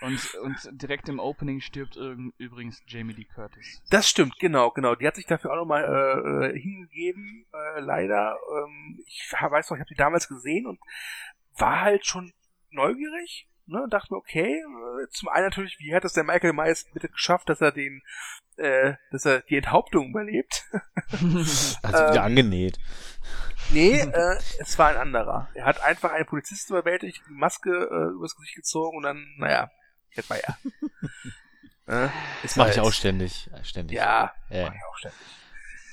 Und, und direkt im Opening stirbt übrigens Jamie Lee Curtis. Das stimmt, genau, genau. Die hat sich dafür auch nochmal äh, äh, hingegeben, äh, leider. Ähm, ich weiß noch, ich habe die damals gesehen und war halt schon neugierig. Ne, und dachte mir, okay, äh, zum einen natürlich, wie hat es der Michael Myers bitte geschafft, dass er den, äh, dass er die Enthauptung überlebt? (laughs) Also wieder Ähm, angenäht. nee, äh, es war ein anderer. Er hat einfach einen Polizisten überwältigt, die Maske äh, übers Gesicht gezogen und dann, naja, kennt man ja. äh, Das mache ich auch ständig. äh, ständig. Ja, Ja. mach ich auch ständig.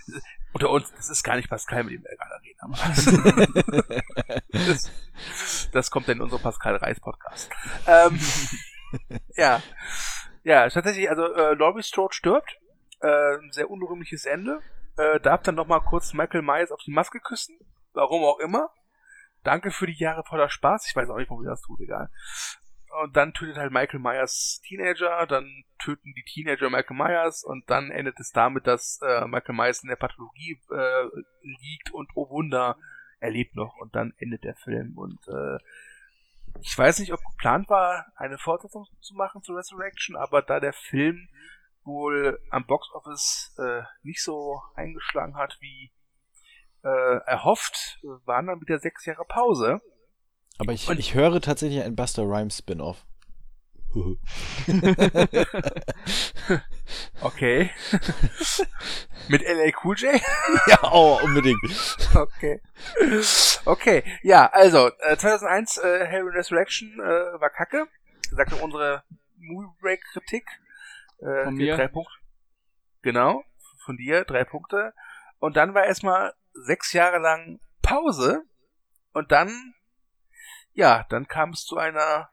(laughs) Unter uns, das ist gar nicht Pascal, mit dem wir gerade reden. (laughs) Das, das kommt dann in unserem Pascal Reis Podcast. Ähm, (laughs) ja, ja, tatsächlich, also äh, Laurie Strode stirbt. Äh, ein sehr unrühmliches Ende. Äh, darf dann noch mal kurz Michael Myers auf die Maske küssen. Warum auch immer. Danke für die Jahre voller Spaß. Ich weiß auch nicht, warum sie das tut, egal. Und dann tötet halt Michael Myers Teenager, dann töten die Teenager Michael Myers und dann endet es damit, dass äh, Michael Myers in der Pathologie äh, liegt und oh Wunder, er lebt noch und dann endet der Film und äh, ich weiß nicht, ob geplant war, eine Fortsetzung zu machen zu Resurrection, aber da der Film wohl am Boxoffice äh, nicht so eingeschlagen hat wie äh, erhofft, waren dann wieder sechs Jahre Pause. Aber ich, Und- ich höre tatsächlich ein Buster Rhymes Spin-off. (laughs) Okay. (laughs) Mit LA Cool J? ja, oh, unbedingt. Okay. Okay, ja, also, äh, 2001 äh, Halloween Resurrection äh, war kacke. Sagte unsere Movie Break Kritik. Äh, Von mir. Drei Punkte. Genau, von dir, drei Punkte. Und dann war erstmal sechs Jahre lang Pause. Und dann, ja, dann kam es zu einer,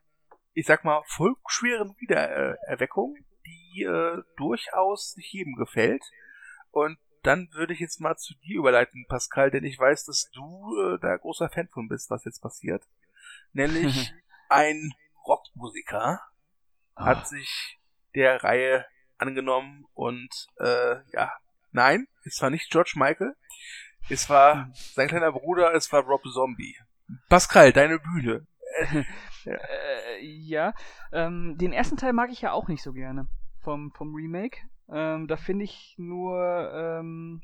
ich sag mal, folgenschweren Wiedererweckung, die äh, durchaus nicht jedem gefällt. Und dann würde ich jetzt mal zu dir überleiten, Pascal, denn ich weiß, dass du äh, da großer Fan von bist, was jetzt passiert. Nämlich (laughs) ein Rockmusiker Ah. hat sich der Reihe angenommen und äh, ja, nein, es war nicht George Michael, es war sein kleiner Bruder, es war Rob Zombie. Pascal, deine Bühne. (laughs) Äh, ja, ähm, den ersten Teil mag ich ja auch nicht so gerne vom, vom Remake. Ähm, da finde ich nur ähm,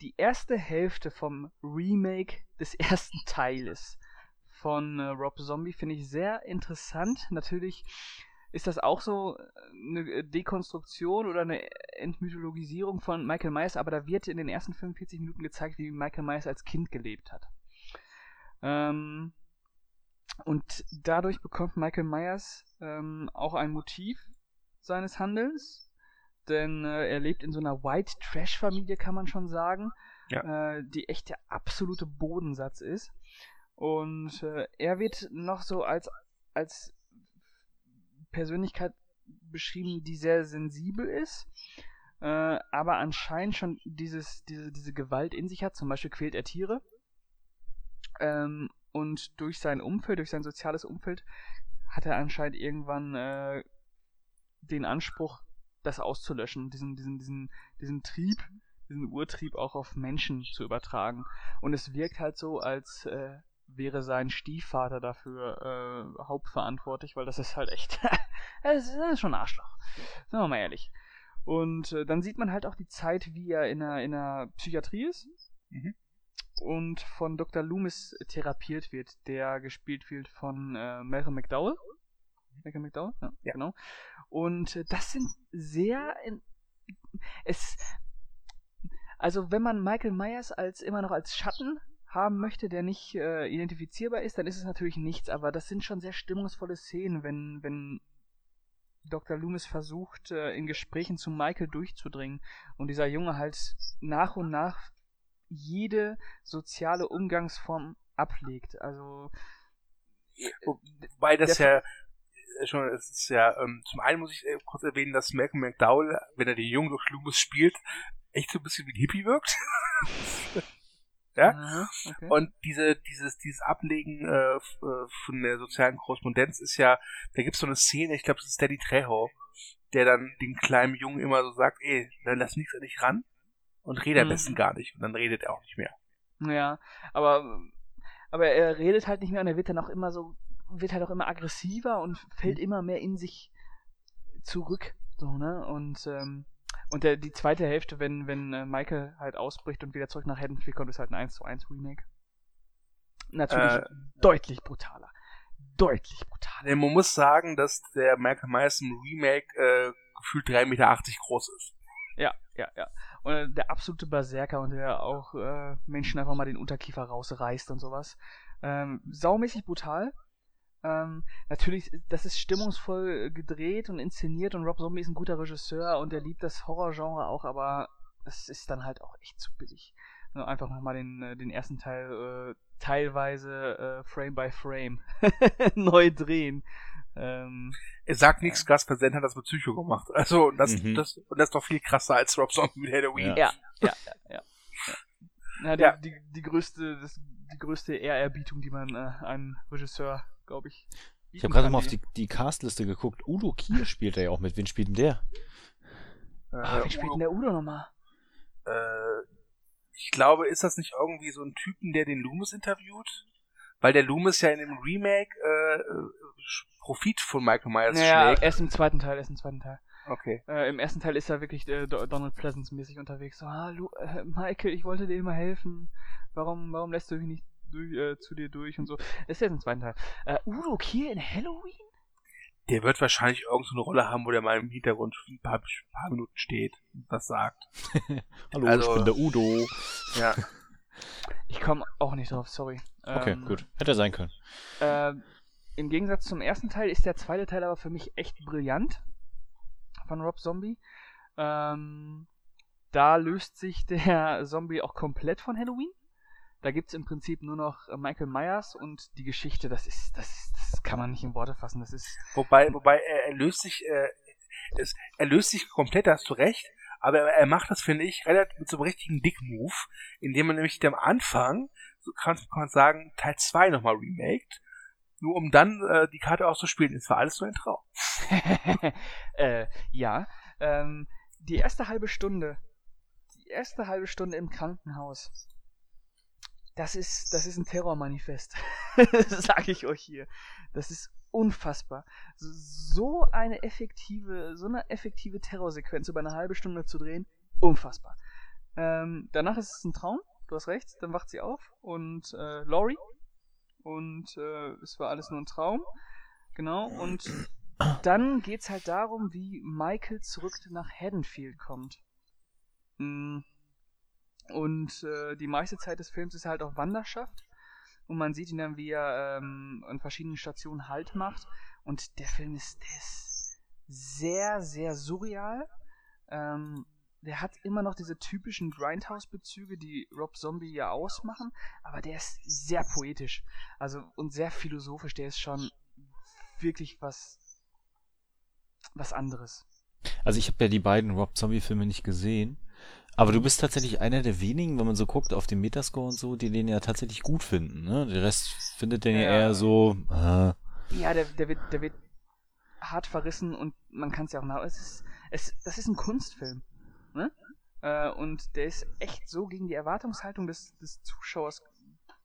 die erste Hälfte vom Remake des (laughs) ersten Teiles von äh, Rob Zombie finde ich sehr interessant. Natürlich ist das auch so eine Dekonstruktion oder eine Entmythologisierung von Michael Myers, aber da wird in den ersten 45 Minuten gezeigt, wie Michael Myers als Kind gelebt hat. Ähm, und dadurch bekommt Michael Myers ähm, auch ein Motiv seines Handelns, denn äh, er lebt in so einer White Trash Familie, kann man schon sagen, Ja. äh, die echt der absolute Bodensatz ist. Und äh, er wird noch so als, als Persönlichkeit beschrieben, die sehr sensibel ist, äh, aber anscheinend schon dieses, diese, diese Gewalt in sich hat. Zum Beispiel quält er Tiere. Ähm, und durch sein Umfeld, durch sein soziales Umfeld, hat er anscheinend irgendwann äh, den Anspruch, das auszulöschen, diesen, diesen, diesen, diesen Trieb, diesen Urtrieb auch auf Menschen zu übertragen. Und es wirkt halt so, als äh, wäre sein Stiefvater dafür äh, hauptverantwortlich, weil das ist halt echt, (laughs) das ist, schon ein Arschloch. Sagen wir mal ehrlich. Und äh, dann sieht man halt auch die Zeit, wie er in einer, in einer Psychiatrie ist Mhm. Und von Dr. Loomis therapiert wird, der gespielt wird von äh, Malcolm McDowell. Malcolm McDowell? Ja, Ja. genau. Und äh, das sind sehr. In, es. Also, wenn man Michael Myers als immer noch als Schatten haben möchte, der nicht äh, identifizierbar ist, dann ist es natürlich nichts, aber das sind schon sehr stimmungsvolle Szenen, wenn, wenn Dr. Loomis versucht, äh, in Gesprächen zu Michael durchzudringen und dieser Junge halt nach und nach jede soziale Umgangsform ablegt. Also Wobei das ja äh, schon, es ist ja, ähm, zum einen muss ich äh, kurz erwähnen, dass Malcolm McDowell, wenn er den Jungen durch Loomis spielt, echt so ein bisschen wie ein Hippie wirkt. (laughs) Ja? Mhm, okay. Und diese, dieses, dieses Ablegen äh, äh, von der sozialen Korrespondenz ist ja, da gibt's so eine Szene, ich glaube, das ist Daddy Trejo, der dann den kleinen Jungen immer so sagt, ey, dann lass nichts an dich ran und rede am mhm. besten gar nicht. Und dann redet er auch nicht mehr. Ja, aber, aber er redet halt nicht mehr und er wird dann auch immer so, wird halt auch immer aggressiver und fällt mhm. immer mehr in sich zurück. So, ne? Und, ähm, und der, die zweite Hälfte, wenn, wenn äh, Michael halt ausbricht und wieder zurück nach Haddonfield kommt, ist halt ein 1 zu 1 Remake. Natürlich äh, deutlich brutaler. Deutlich brutaler. Man muss sagen, dass der Michael Myers im Remake äh, gefühlt 3,80 Meter groß ist. Ja, ja, ja. Und der absolute Berserker und der auch äh, Menschen einfach mal den Unterkiefer rausreißt und sowas. Ähm, saumäßig brutal. Ähm, natürlich, das ist stimmungsvoll gedreht und inszeniert und Rob Zombie ist ein guter Regisseur und er liebt das Horrorgenre auch, aber es ist dann halt auch echt zu billig. Einfach nochmal den, äh, den ersten Teil äh, teilweise äh, Frame by Frame (laughs) neu drehen. Ähm, er sagt nichts, Gas Präsident hat das mit Psycho gemacht. Also, das, mhm. das, und das ist doch viel krasser als Rob Zombie mit Halloween. Ja, ja, ja, ja. ja. ja, die, ja. Die, die, größte, das, die größte Ehrerbietung, die man äh, einem Regisseur glaube ich. Ich habe gerade mal auf die, die Castliste geguckt. Udo Kier spielt er ja auch mit. Wen spielt denn der? Äh, wie spielt denn der Udo nochmal? Äh, ich glaube, ist das nicht irgendwie so ein Typen, der den Loomis interviewt? Weil der Loomis ja in dem Remake äh, Profit von Michael Myers naja, schlägt. erst im zweiten Teil, erst im zweiten Teil. Okay. Äh, Im ersten Teil ist er wirklich äh, Donald Pleasance mäßig unterwegs. So, ah, Lu äh, Michael, ich wollte dir immer helfen. Warum, warum lässt du mich nicht durch, äh, zu dir durch und so. Das ist jetzt im zweiten Teil. Äh, Udo Kier in Halloween? Der wird wahrscheinlich irgendeine so Rolle haben, wo der mal im Hintergrund ein paar, paar Minuten steht und was sagt. (laughs) Hallo, also, ich bin der Udo. Ja. (laughs) Ich komme auch nicht drauf, sorry. Okay, ähm, gut. Hätte sein können. Äh, Im Gegensatz zum ersten Teil ist der zweite Teil aber für mich echt brillant. Von Rob Zombie. Ähm, da löst sich (laughs) der Zombie auch komplett von Halloween. Da gibt es im Prinzip nur noch Michael Myers und die Geschichte, das ist, das ist, das kann man nicht in Worte fassen. Das ist. Wobei, wobei er, er löst sich, äh, es, er löst sich komplett, da hast du recht, aber er, er macht das, finde ich, relativ mit so einem richtigen Dick-Move, indem man nämlich am Anfang, so kann, kann man sagen, Teil 2 nochmal remaked, nur um dann äh, die Karte auszuspielen. Es war alles nur ein Traum. (laughs) (laughs) äh, ja. Ähm, die erste halbe Stunde, die erste halbe Stunde im Krankenhaus das ist, das ist ein Terrormanifest. (laughs) Sage ich euch hier. Das ist unfassbar. So eine effektive, so eine effektive Terrorsequenz über eine halbe Stunde zu drehen, unfassbar. Ähm, danach ist es ein Traum, du hast recht, dann wacht sie auf und äh, Laurie und äh, es war alles nur ein Traum. Genau, und dann geht's halt darum, wie Michael zurück nach Haddonfield kommt. Hm und äh, die meiste Zeit des Films ist halt auf Wanderschaft. Und man sieht ihn dann, wie er ähm, an verschiedenen Stationen Halt macht. Und der Film ist, der sehr, sehr surreal. Ähm, der hat immer noch diese typischen Grindhouse-Bezüge, die Rob Zombie ja ausmachen, aber der ist sehr poetisch. Also und sehr philosophisch, der ist schon wirklich was was anderes. Also ich habe ja die beiden Rob Zombie-Filme nicht gesehen. Aber du bist tatsächlich einer der wenigen, wenn man so guckt auf den Metascore und so, die den ja tatsächlich gut finden. Ne? Der Rest findet den ja, ja eher so. Äh. Ja, der, der, wird, der wird hart verrissen und man kann es ja auch nach. Es ist, es, das ist ein Kunstfilm. Ne? Äh, und der ist echt so gegen die Erwartungshaltung des, des Zuschauers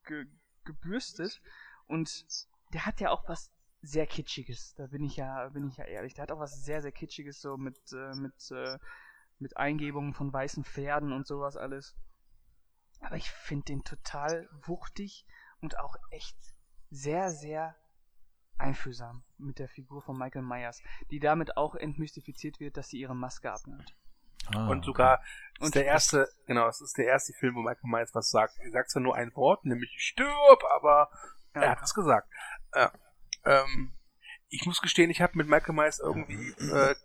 ge, gebürstet. Und der hat ja auch was sehr Kitschiges. Da bin ich ja, bin ich ja ehrlich. Der hat auch was sehr, sehr Kitschiges, so mit, äh, mit äh, mit Eingebungen von weißen Pferden und sowas alles. Aber ich finde den total wuchtig und auch echt sehr, sehr einfühlsam mit der Figur von Michael Myers, die damit auch entmystifiziert wird, dass sie ihre Maske abnimmt. Ah, und sogar okay. ist der erste, genau, es ist der erste Film, wo Michael Myers was sagt. Er sagt zwar nur ein Wort, nämlich stirb, aber ja. er hat es gesagt. Ja. Ähm, ich muss gestehen, ich habe mit Michael Myers irgendwie äh,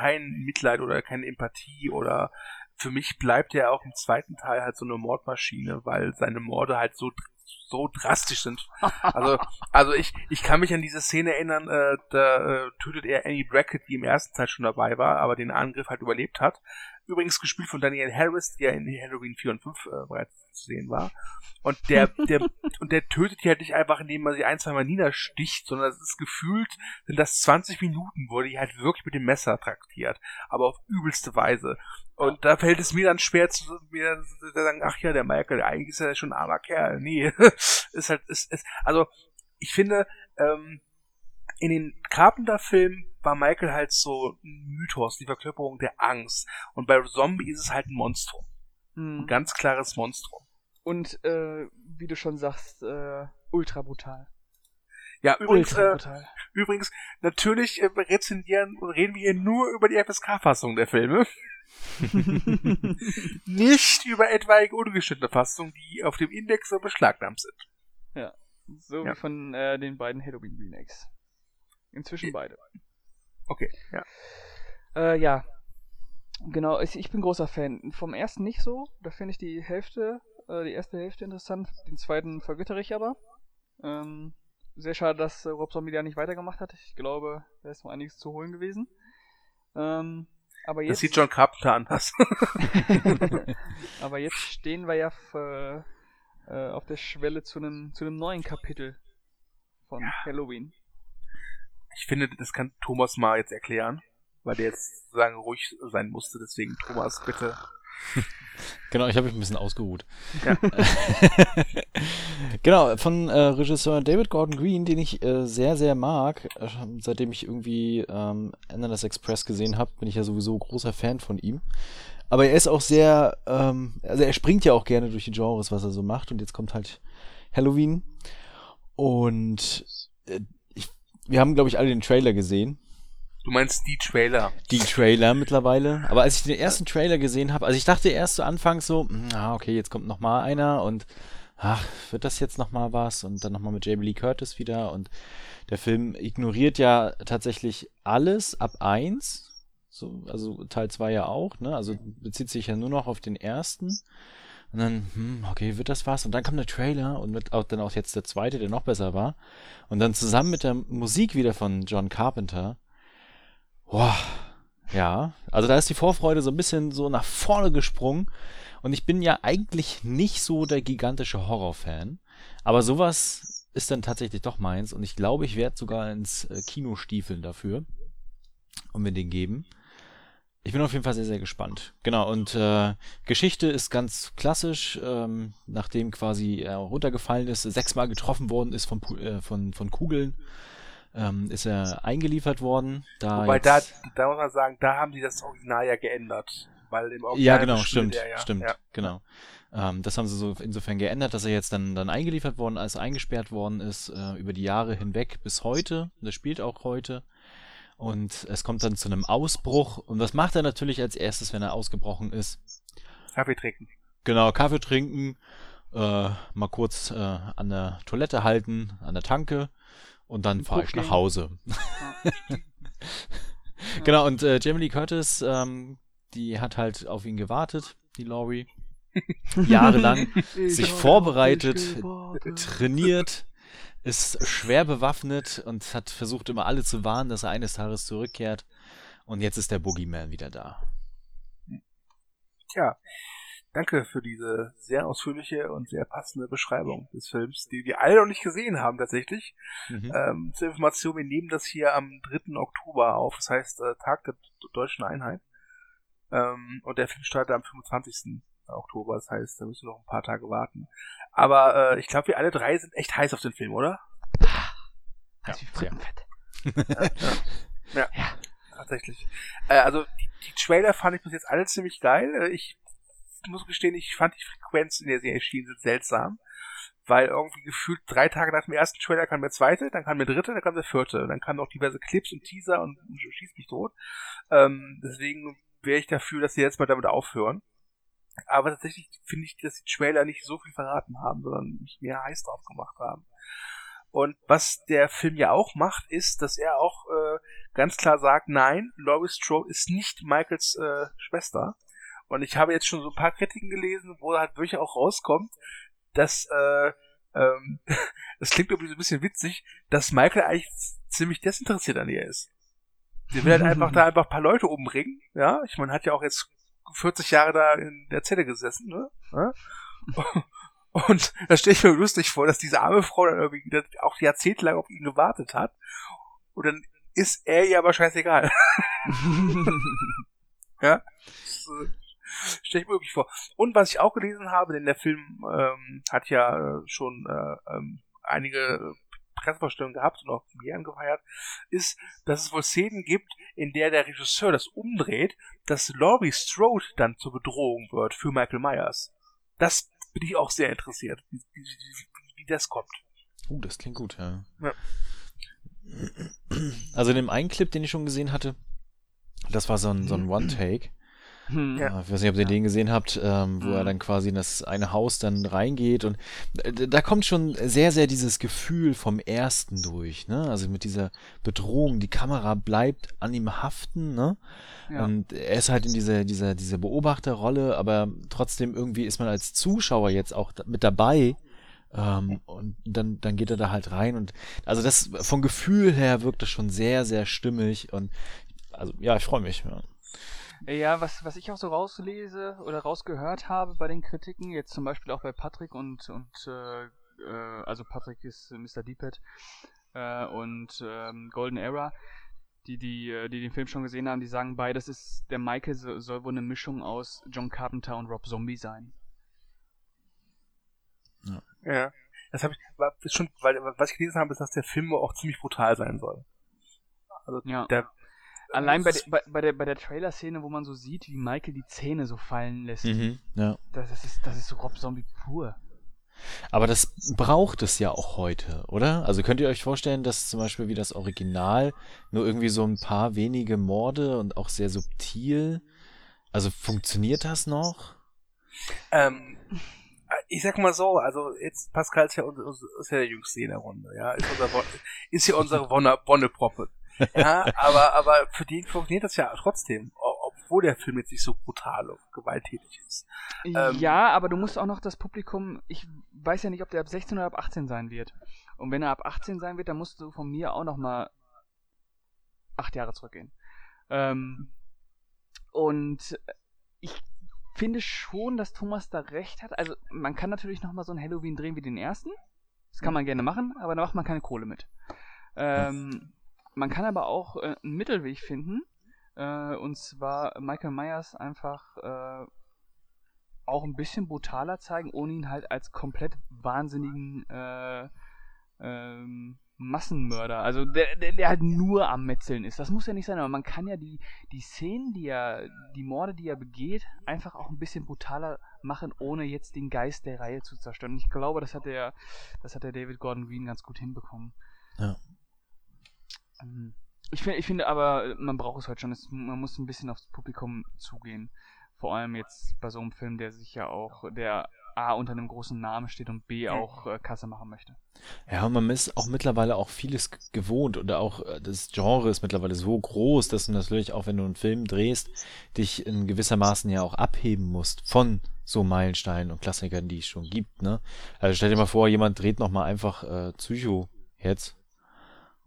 kein Mitleid oder keine Empathie oder für mich bleibt er auch im zweiten Teil halt so eine Mordmaschine, weil seine Morde halt so so drastisch sind. Also, (laughs) also ich, ich kann mich an diese Szene erinnern, äh, da äh, tötet er Annie Brackett, die im ersten Teil schon dabei war, aber den Angriff halt überlebt hat. Übrigens gespielt von Daniel Harris, der in Halloween 4 und 5 äh, bereits zu sehen war. Und der, (laughs) der, und der tötet die halt nicht einfach, indem man sie ein, zwei Mal niedersticht, sondern es ist gefühlt, sind das 20 Minuten, wo die halt wirklich mit dem Messer traktiert. Aber auf übelste Weise. Und da fällt es mir dann schwer zu mir zu sagen, ach ja, der Michael, eigentlich ist er schon ein armer Kerl. Nee, (laughs) ist halt, ist, ist, also, ich finde, ähm, in den Carpenter-Filmen war Michael halt so ein Mythos, die Verkörperung der Angst. Und bei Zombie ist es halt ein Monstrum. Hm. Ein ganz klares Monstrum. Und, äh, wie du schon sagst, äh, ultra brutal. Ja, übrigens, äh, übrigens, natürlich äh, rezensieren und reden wir hier nur über die FSK-Fassung der Filme. (laughs) Nicht über etwaige ungeschnittene Fassungen, die auf dem Index so beschlagnahmt sind. Ja, so ja. wie von äh, den beiden Halloween Remakes. Inzwischen beide. Okay, ja. Äh, ja. Genau, ich, ich bin großer Fan. Vom ersten nicht so. Da finde ich die Hälfte, äh, die erste Hälfte interessant. Den zweiten vergöttere ich aber. Ähm, sehr schade, dass äh, Rob Zombie da nicht weitergemacht hat. Ich glaube, da ist noch einiges zu holen gewesen. Ähm, aber jetzt, das sieht John Carpenter anders. (laughs) aber jetzt stehen wir ja für, äh, auf der Schwelle zu einem zu einem neuen Kapitel von ja. Halloween. Ich finde, das kann Thomas mal jetzt erklären, weil der jetzt sozusagen ruhig sein musste. Deswegen, Thomas, bitte. (laughs) Genau, ich habe mich ein bisschen ausgeruht. Ja. (laughs) genau, von äh, Regisseur David Gordon Green, den ich äh, sehr, sehr mag. Äh, seitdem ich irgendwie ähm, Endless Express gesehen habe, bin ich ja sowieso großer Fan von ihm. Aber er ist auch sehr, ähm, also er springt ja auch gerne durch die Genres, was er so macht. Und jetzt kommt halt Halloween. Und äh, wir haben, glaube ich, alle den Trailer gesehen. Du meinst die Trailer? Die Trailer mittlerweile. Aber als ich den ersten Trailer gesehen habe, also ich dachte erst zu Anfang so, hm, ah, okay, jetzt kommt noch mal einer und ach, wird das jetzt noch mal was? Und dann noch mal mit Jamie Lee Curtis wieder. Und der Film ignoriert ja tatsächlich alles ab eins. So, also Teil 2 ja auch, ne? Also bezieht sich ja nur noch auf den ersten. Und dann, hm, okay, wird das was? Und dann kam der Trailer und mit auch, dann auch jetzt der zweite, der noch besser war. Und dann zusammen mit der Musik wieder von John Carpenter. Boah, ja, also da ist die Vorfreude so ein bisschen so nach vorne gesprungen. Und ich bin ja eigentlich nicht so der gigantische Horrorfan. Aber sowas ist dann tatsächlich doch meins. Und ich glaube, ich werde sogar ins äh, Kino stiefeln dafür. Und mir den geben. Ich bin auf jeden Fall sehr, sehr gespannt. Genau, und äh, Geschichte ist ganz klassisch, ähm, nachdem quasi er runtergefallen ist, sechsmal getroffen worden ist von, äh, von, von Kugeln, ähm, ist er eingeliefert worden. Da Wobei, da, da muss man sagen, da haben die das Original ja geändert. Weil im Original ja, genau, stimmt, ja, stimmt, ja. genau. Ähm, das haben sie so insofern geändert, dass er jetzt dann, dann eingeliefert worden ist, eingesperrt worden ist, äh, über die Jahre hinweg bis heute. Das spielt auch heute. Und es kommt dann zu einem Ausbruch. Und was macht er natürlich als erstes, wenn er ausgebrochen ist? Kaffee trinken. Genau, Kaffee trinken, äh, mal kurz äh, an der Toilette halten, an der Tanke und dann fahre ich nach Hause. Ja. (laughs) genau, und äh, Jamie Lee Curtis, ähm, die hat halt auf ihn gewartet, die Laurie. (laughs) Jahrelang sich vorbereitet, trainiert, ist schwer bewaffnet und hat versucht immer alle zu warnen, dass er eines Tages zurückkehrt. Und jetzt ist der Boogeyman wieder da. Tja, danke für diese sehr ausführliche und sehr passende Beschreibung des Films, die wir alle noch nicht gesehen haben tatsächlich. Mhm. Ähm, zur Information, wir nehmen das hier am 3. Oktober auf, das heißt äh, Tag der Deutschen Einheit. Ähm, und der Film startet am 25. Oktober, das heißt, da müssen wir noch ein paar Tage warten. Aber äh, ich glaube, wir alle drei sind echt heiß auf den Film, oder? Ja, ja. (laughs) ja, ja. ja. tatsächlich. Äh, also die, die Trailer fand ich bis jetzt alle ziemlich geil. Äh, ich muss gestehen, ich fand die Frequenz, in der sie erschienen sind, seltsam. Weil irgendwie gefühlt drei Tage nach dem ersten Trailer kam der zweite, dann kam der dritte, dann kam der vierte. Dann kamen auch diverse Clips und Teaser und, und schießt mich tot. Ähm, deswegen wäre ich dafür, dass sie jetzt mal damit aufhören. Aber tatsächlich finde ich, dass die Trailer nicht so viel verraten haben, sondern mich mehr heiß drauf gemacht haben. Und was der Film ja auch macht, ist, dass er auch äh, ganz klar sagt, nein, Laurie Strode ist nicht Michaels äh, Schwester. Und ich habe jetzt schon so ein paar Kritiken gelesen, wo halt wirklich auch rauskommt, dass äh, ähm, (laughs) das klingt irgendwie so ein bisschen witzig, dass Michael eigentlich ziemlich desinteressiert an ihr ist. Der will halt einfach (laughs) da einfach ein paar Leute umbringen, ja. Ich meine, hat ja auch jetzt 40 Jahre da in der Zelle gesessen, ne? (laughs) Und da stelle ich mir lustig vor, dass diese arme Frau dann irgendwie auch jahrzehntelang auf ihn gewartet hat. Und dann ist er ihr aber scheißegal. (laughs) (laughs) ja? Das, äh, stelle ich mir wirklich vor. Und was ich auch gelesen habe, denn der Film ähm, hat ja äh, schon äh, ähm, einige Pressevorstellungen gehabt und auch Premieren gefeiert, ist, dass es wohl Szenen gibt, in der der Regisseur das umdreht, dass Laurie Strode dann zur Bedrohung wird für Michael Myers. Das bin ich auch sehr interessiert, wie, wie, wie, wie das kommt. Uh, das klingt gut, ja. ja. Also in dem einen Clip, den ich schon gesehen hatte, das war so ein, so ein (clears throat) One-Take. Hm. Ja. Ich weiß nicht, ob ihr ja. den gesehen habt, ähm, wo mhm. er dann quasi in das eine Haus dann reingeht und äh, da kommt schon sehr, sehr dieses Gefühl vom ersten durch, ne? Also mit dieser Bedrohung, die Kamera bleibt an ihm haften, ne? Ja. Und er ist halt in dieser, dieser, dieser Beobachterrolle, aber trotzdem irgendwie ist man als Zuschauer jetzt auch mit dabei. Ähm, und dann, dann geht er da halt rein und also das vom Gefühl her wirkt das schon sehr, sehr stimmig und also ja, ich freue mich. Ja. Ja, was, was ich auch so rauslese oder rausgehört habe bei den Kritiken, jetzt zum Beispiel auch bei Patrick und, und äh, äh, also Patrick ist Mr. Deepet äh, und ähm, Golden Era, die, die, äh, die den Film schon gesehen haben, die sagen beide, das ist, der Michael soll, soll wohl eine Mischung aus John Carpenter und Rob Zombie sein. Ja. ja. Das habe ich war schon, weil was ich gelesen habe, ist, dass der Film auch ziemlich brutal sein soll. Also ja. der Allein bei, de, bei, bei, der, bei der Trailer-Szene, wo man so sieht, wie Michael die Zähne so fallen lässt. Mhm, ja. Das, ist, das ist Rob Zombie pur. Aber das braucht es ja auch heute, oder? Also könnt ihr euch vorstellen, dass zum Beispiel wie das Original nur irgendwie so ein paar wenige Morde und auch sehr subtil. Also funktioniert das noch? Ähm, ich sag mal so, also jetzt Pascal ist ja, ist ja der Jüngste in der Runde, ja, ist, unser, ist ja unsere Wonne, Wonneproppe ja, (laughs) aber, aber für den funktioniert das ja trotzdem, obwohl der Film jetzt nicht so brutal und gewalttätig ist. Ähm, ja, aber du musst auch noch das Publikum, ich weiß ja nicht, ob der ab 16 oder ab 18 sein wird. Und wenn er ab 18 sein wird, dann musst du von mir auch noch mal acht Jahre zurückgehen. Ähm, und ich finde schon, dass Thomas da recht hat. Also man kann natürlich noch mal so ein Halloween drehen wie den ersten. Das kann man gerne machen, aber da macht man keine Kohle mit. Ähm, man kann aber auch äh, einen Mittelweg finden. Äh, und zwar Michael Myers einfach äh, auch ein bisschen brutaler zeigen, ohne ihn halt als komplett wahnsinnigen äh, ähm, Massenmörder, also der, der, der, halt nur am Metzeln ist. Das muss ja nicht sein, aber man kann ja die, die Szenen, die er, die Morde, die er begeht, einfach auch ein bisschen brutaler machen, ohne jetzt den Geist der Reihe zu zerstören. Ich glaube, das hat der, das hat der David Gordon Green ganz gut hinbekommen. Ja. Ähm, ich, find, ich finde aber, man braucht es halt schon. Es, man muss ein bisschen aufs Publikum zugehen. Vor allem jetzt bei so einem Film, der sich ja auch, der A unter einem großen Namen steht und B auch äh, Kasse machen möchte. Ja, und man ist auch mittlerweile auch vieles gewohnt oder auch äh, das Genre ist mittlerweile so groß, dass du natürlich auch, wenn du einen Film drehst, dich in gewissermaßen ja auch abheben musst von so Meilensteinen und Klassikern, die es schon gibt. Ne? Also stell dir mal vor, jemand dreht nochmal einfach äh, Psycho jetzt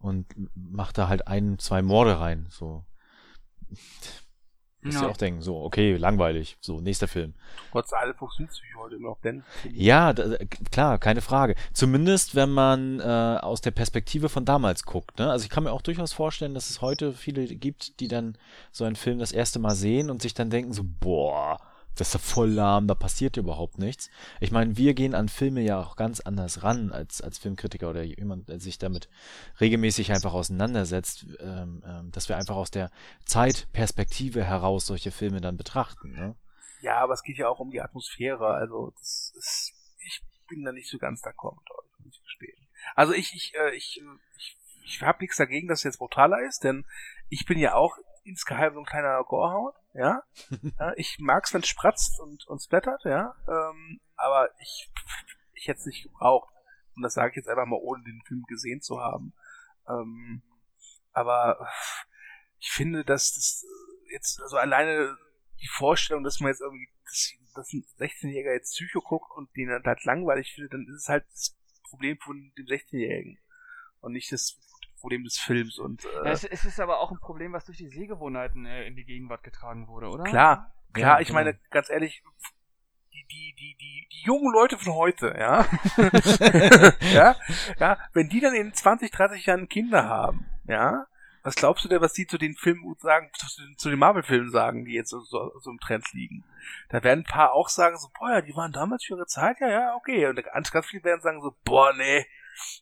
und macht da halt ein, zwei Morde rein. So. Müsst ja. ihr auch denken, so, okay, langweilig, so, nächster Film. Trotz alle funktioniert heute noch, denn. Ja, da, klar, keine Frage. Zumindest, wenn man äh, aus der Perspektive von damals guckt. Ne? Also ich kann mir auch durchaus vorstellen, dass es heute viele gibt, die dann so einen Film das erste Mal sehen und sich dann denken, so, boah, das ist ja voll lahm, da passiert überhaupt nichts. Ich meine, wir gehen an Filme ja auch ganz anders ran als, als Filmkritiker oder jemand, der sich damit regelmäßig einfach auseinandersetzt, ähm, ähm, dass wir einfach aus der Zeitperspektive heraus solche Filme dann betrachten. Ne? Ja, aber es geht ja auch um die Atmosphäre. Also das ist, ich bin da nicht so ganz d'accord mit euch, muss ich gestehen. Also ich, ich, äh, ich, ich, ich habe nichts dagegen, dass es jetzt brutaler ist, denn ich bin ja auch insgeheim so ein kleiner Gorehound, ja. (laughs) ja ich mag's, wenn es spratzt und, und splattert, ja. Ähm, aber ich, ich hätte es nicht gebraucht. Und das sage ich jetzt einfach mal, ohne den Film gesehen zu haben. Ähm, aber ich finde, dass das jetzt, also alleine die Vorstellung, dass man jetzt irgendwie, dass, dass ein 16-Jähriger jetzt Psycho guckt und den halt langweilig findet, dann ist es halt Problem von dem 16-Jährigen und nicht das Problem des Films. Und, äh, ja, es, es, ist aber auch ein Problem, was durch die Sehgewohnheiten äh, in die Gegenwart getragen wurde, oder? Klar, klar, Ja, ich genau. meine, ganz ehrlich, die, die, die, die, die jungen Leute von heute, ja, (laughs) ja, ja, wenn die dann in 20, 30 Jahren Kinder haben, ja, was glaubst du denn, was die zu den Filmen sagen, zu, den- zu den Marvel-Filmen sagen, die jetzt so, so, so im Trend liegen? Da werden ein paar auch sagen so, boah, ja, die waren damals für ihre Zeit, ja, ja, okay. Und ganz, ganz viele werden sagen so, boah, nee,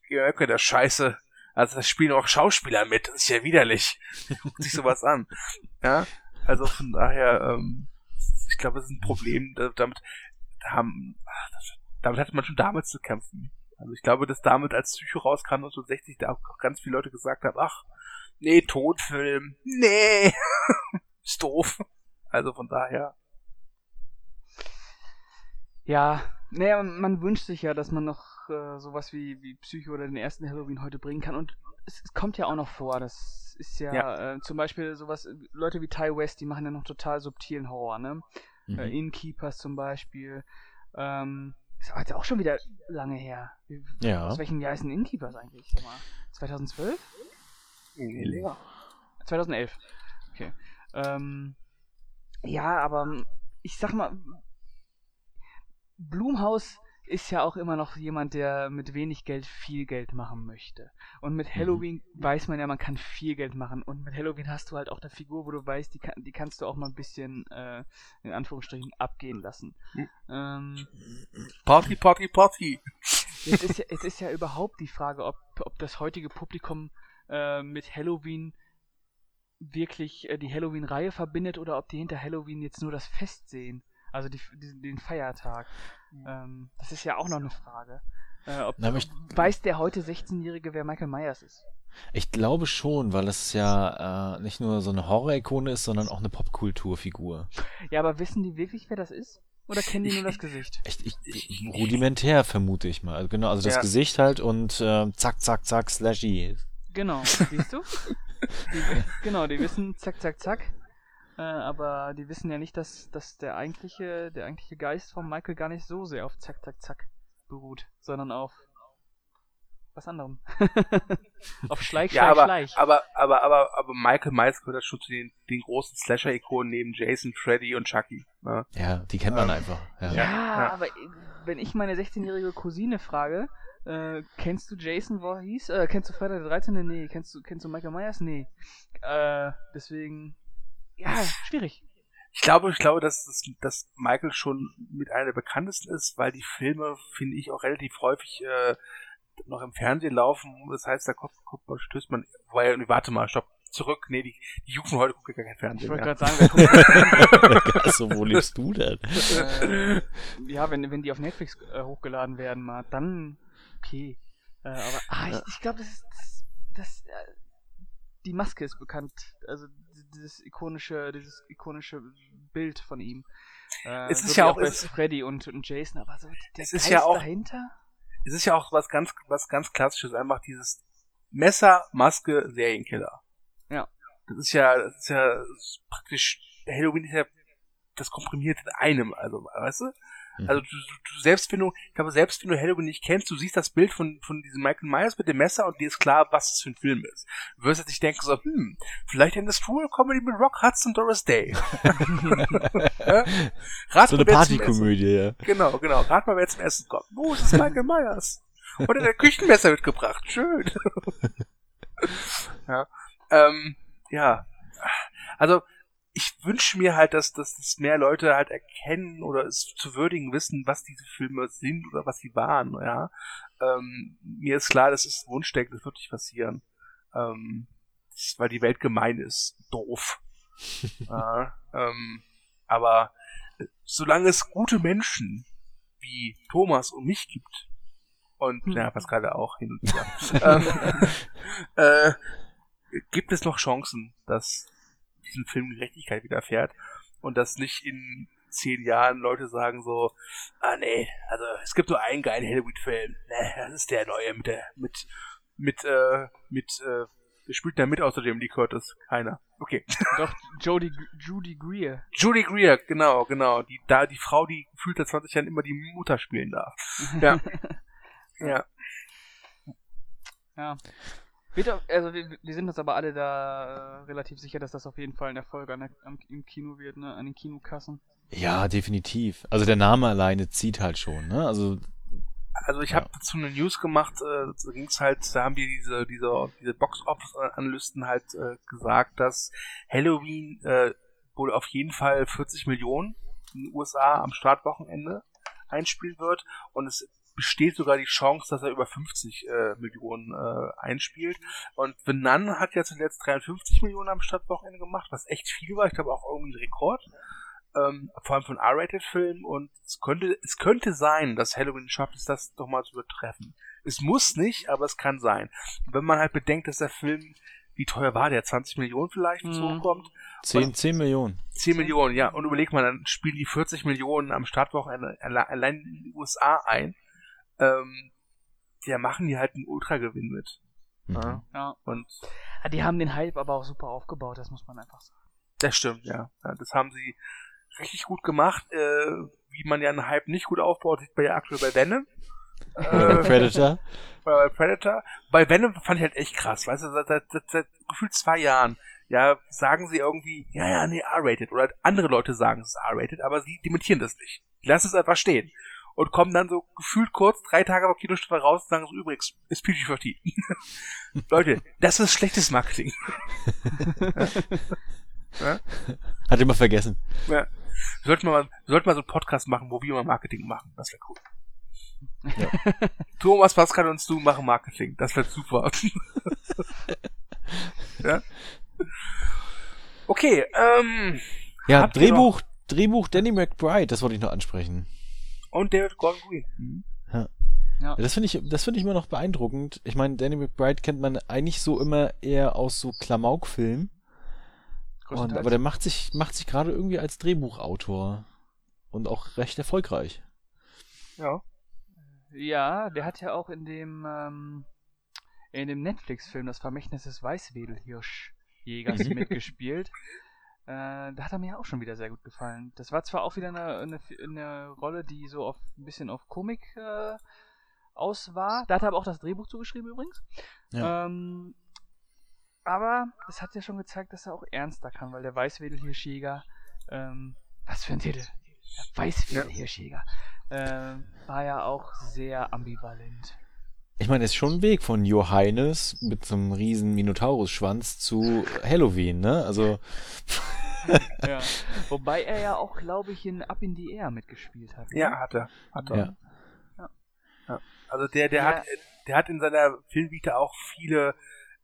ja, okay, das Scheiße. Also das spielen auch Schauspieler mit, das ist ja widerlich. (laughs) Guckt sich sowas an. Ja, also von daher, ähm, ich glaube, das ist ein Problem, da- damit haben, damit hatte man schon damals zu kämpfen. Also ich glaube, dass damit als Psycho rauskam 1960, da auch ganz viele Leute gesagt haben, ach, nee, Todfilm, nee, (laughs) ist doof. Also von daher, Ja, naja, man wünscht sich ja, dass man noch äh, sowas wie, wie Psycho oder den ersten Halloween heute bringen kann. Und es, es kommt ja auch noch vor. Das ist ja, Äh, zum Beispiel sowas, Leute wie Ty West, die machen ja noch total subtilen Horror, ne? Mhm. Äh, Innkeepers zum Beispiel. Ähm, ist aber jetzt auch schon wieder lange her. Ja. Aus welchem Jahr ist ein Innkeepers eigentlich? Sag mal, 2012? nee, länger. 2011. Okay. Ähm, ja, aber ich sag mal, Blumhaus ist ja auch immer noch jemand, der mit wenig Geld viel Geld machen möchte. Und mit Halloween weiß man ja, man kann viel Geld machen. Und mit Halloween hast du halt auch eine Figur, wo du weißt, die, kann, die kannst du auch mal ein bisschen, äh, in Anführungsstrichen, abgehen lassen. Hm. Ähm, Party, Party, Party. Jetzt ist (laughs) ja, jetzt ist ja überhaupt die Frage, ob, ob das heutige Publikum äh, mit Halloween wirklich äh, die Halloween-Reihe verbindet oder ob die hinter Halloween jetzt nur das Fest sehen. Also die, die, den Feiertag. Ähm, das ist ja auch noch eine Frage. Äh, ob, Na, ich- weiß der heute 16-Jährige, wer Michael Myers ist? Ich glaube schon, weil es ja äh, nicht nur so eine Horror-Ikone ist, sondern auch eine Popkulturfigur. Ja, aber wissen die wirklich, wer das ist? Oder kennen die nur das Gesicht? Echt, ich, rudimentär vermute ich mal. Also Genau, also das Ja. Gesicht halt und äh, zack, zack, zack, slashy. Genau, siehst du? (laughs) Die, genau, die wissen zack, zack, zack. Äh, aber die wissen ja nicht, dass, dass der eigentliche, der eigentliche Geist von Michael gar nicht so sehr auf zack, zack, zack beruht, sondern auf was anderem. (laughs) auf Schleich, Schleich, Ja, aber, Schleich. aber, aber, aber, aber Michael Myers gehört das schon zu den, den großen Slasher-Ikonen neben Jason, Freddy und Chucky. Ne? Ja, die kennt man Ähm, einfach. Ja. ja, ja. aber wenn ich meine 16-jährige Cousine frage, äh, kennst du Jason Voorhees? Äh, kennst du Freitag der 13.? Nee. Kennst du, kennst du Michael Myers? Nee. Äh, deswegen, ja, schwierig. Ich glaube, ich glaube, dass, dass, dass Michael schon mit einer der bekanntesten ist, weil die Filme, finde ich, auch relativ häufig äh, noch im Fernsehen laufen. Das heißt, da kommt, kommt man, stößt man, weil, nee, warte mal, stopp, zurück. Nee, die, die Jugend von heute guckt ja gar kein Ich Fernsehen wollte mehr. gerade sagen, wer guckt (laughs) also, wo lebst du denn? äh, ja, wenn, wenn die auf Netflix äh, hochgeladen werden, mal, dann okay. Äh, aber ah, ich, ich glaube, das ist das, das äh, die Maske ist bekannt, also dieses ikonische, dieses ikonische Bild von ihm. Äh, Es ist ja wie auch- bei Freddy und, und Jason, aber so der Es ist Geist ja auch- dahinter. Es ist ja auch was ganz, was ganz klassisches, einfach dieses Messer, Maske, Serienkiller. Ja. Das ist ja, das ist ja praktisch, Halloween ist ja das komprimiert in einem, also, weißt du? Mhm. Also du, du, selbst wenn du, ich glaube, selbst wenn du Halloween nicht kennst, du siehst das Bild von, von diesem Michael Myers mit dem Messer und dir ist klar, was es für ein Film ist. Du wirst jetzt nicht denken so, hm, vielleicht eine School Comedy mit Rock Hudson und Doris Day. (laughs) Rat So eine Partykomödie, ja. Genau, genau. Rat mal, wer zum Essen kommt. Wo ist das Michael Myers? Er hat ein Küchenmesser mitgebracht. Schön. (laughs) ja. Ähm, ja. Also, ich wünsche mir halt, dass, dass, dass mehr Leute halt erkennen oder es zu würdigen wissen, was diese Filme sind oder was sie waren, ja. Ähm, mir ist klar, das ist ein Wunschdenken, das wird nicht passieren. Ähm, das ist, weil die Welt gemein ist. Doof. (laughs) ja, ähm, aber äh, solange es gute Menschen wie Thomas und mich gibt, und Hm. ja, Pascal auch hin und wieder, (laughs) ähm, (laughs) äh, gibt es noch Chancen, dass diesem Film Gerechtigkeit widerfährt und dass nicht in zehn Jahren Leute sagen so, ah nee, also es gibt nur einen geilen Halloween-Film, ne, das ist der neue mit der, mit, mit, äh, mit, äh, wer spielt da mit außer dem Lee Curtis? Keiner. Okay. (laughs) Doch, Jodie, Judy Greer. Judy Greer, genau, genau. Die, da, die Frau, die gefühlt seit 20 Jahren immer die Mutter spielen darf. (laughs) (laughs) Ja. ja. Ja. Also wir, wir, sind uns aber alle da äh, relativ sicher, dass das auf jeden Fall ein Erfolg an der, am, im Kino wird, ne? an den Kinokassen. Ja, definitiv. Also der Name alleine zieht halt schon, ne? Also also ich habe dazu eine News gemacht, äh, da ging's halt, da haben die diese diese diese Box Office Analysten halt äh, gesagt, dass Halloween äh, wohl auf jeden Fall 40 Millionen in den USA am Startwochenende einspielen wird und es besteht sogar die Chance, dass er über 50 äh, Millionen äh, einspielt. Und The Nun hat ja zuletzt 53 Millionen am Startwochenende gemacht, was echt viel war. Ich glaube auch irgendwie ein Rekord ähm, vor allem von R-Rated-Filmen und es könnte, es könnte sein, dass Halloween schafft es, das doch mal zu übertreffen. Es muss nicht, aber es kann sein. wenn man halt bedenkt, dass der Film, wie teuer war der? 20 Millionen vielleicht, wenn es mhm. hochkommt? 10, 10 Millionen. 10 Millionen, ja. Und überleg mal, dann spielen die 40 Millionen am Startwochenende allein in die USA ein. Ähm, der machen die halt einen Ultragewinn mit. Mhm. Ja. Und die haben den Hype aber auch super aufgebaut, das muss man einfach sagen. Das stimmt, ja. ja das haben sie, richtig gut gemacht. Äh, wie man ja einen Hype nicht gut aufbaut, sieht man ja aktuell bei Venom. (laughs) Äh, Predator. (laughs) Bei Predator. Bei Venom fand ich halt echt krass, weißt du, seit, seit, seit, seit gefühlt zwei Jahren, ja, sagen sie irgendwie, ja, ja, nee, R-rated. Oder andere Leute sagen, es ist R-rated, aber sie dementieren das nicht. Die lassen es einfach stehen. Und kommen dann so gefühlt kurz, drei Tage vor Kinostart raus und sagen so, übrigens, ist PG-13. (laughs) Leute, das ist schlechtes Marketing. (laughs) ja? Hat immer vergessen. Ja. Wir sollten mal, wir sollten mal so einen Podcast machen, wo wir mal Marketing machen. Das wäre cool. Ja. (laughs) Thomas, Pascal und du machen Marketing. Das wäre super. ja? Okay, ähm. Ja, Drehbuch, Drehbuch Danny McBride, das wollte ich noch ansprechen. Und David Gordon Green. Mhm. Ja. Ja. Das finde ich, das finde ich immer noch beeindruckend. Ich meine, Danny McBride kennt man eigentlich so immer eher aus so Klamauk-Filmen. Und, aber der macht sich, macht sich gerade irgendwie als Drehbuchautor. Und auch recht erfolgreich. Ja. Ja, der hat ja auch in dem, ähm, in dem Netflix-Film Das Vermächtnis des Weißwedelhirschjägers mhm. mitgespielt. Äh, da hat er mir auch schon wieder sehr gut gefallen. Das war zwar auch wieder eine, eine, eine Rolle, die so auf ein bisschen auf Komik äh, aus war. Da hat er aber auch das Drehbuch zugeschrieben übrigens. Ja. Ähm, aber es hat ja schon gezeigt, dass er auch ernster kann, weil der Weißwedelhirschjäger, ähm, was für ein Titel? Der Weißwedelhirschjäger, ja. ähm, war ja auch sehr ambivalent. Ich meine, es ist schon ein Weg von Johannes mit so einem riesen Minotaurus-Schwanz zu Halloween, ne? Also. (laughs) ja. Wobei er ja auch, glaube ich, in Up in the Air mitgespielt hat. Ne? Ja, hat er. Hat er. Ja. ja. Also der, der hat, der hat in seiner Filmvita auch viele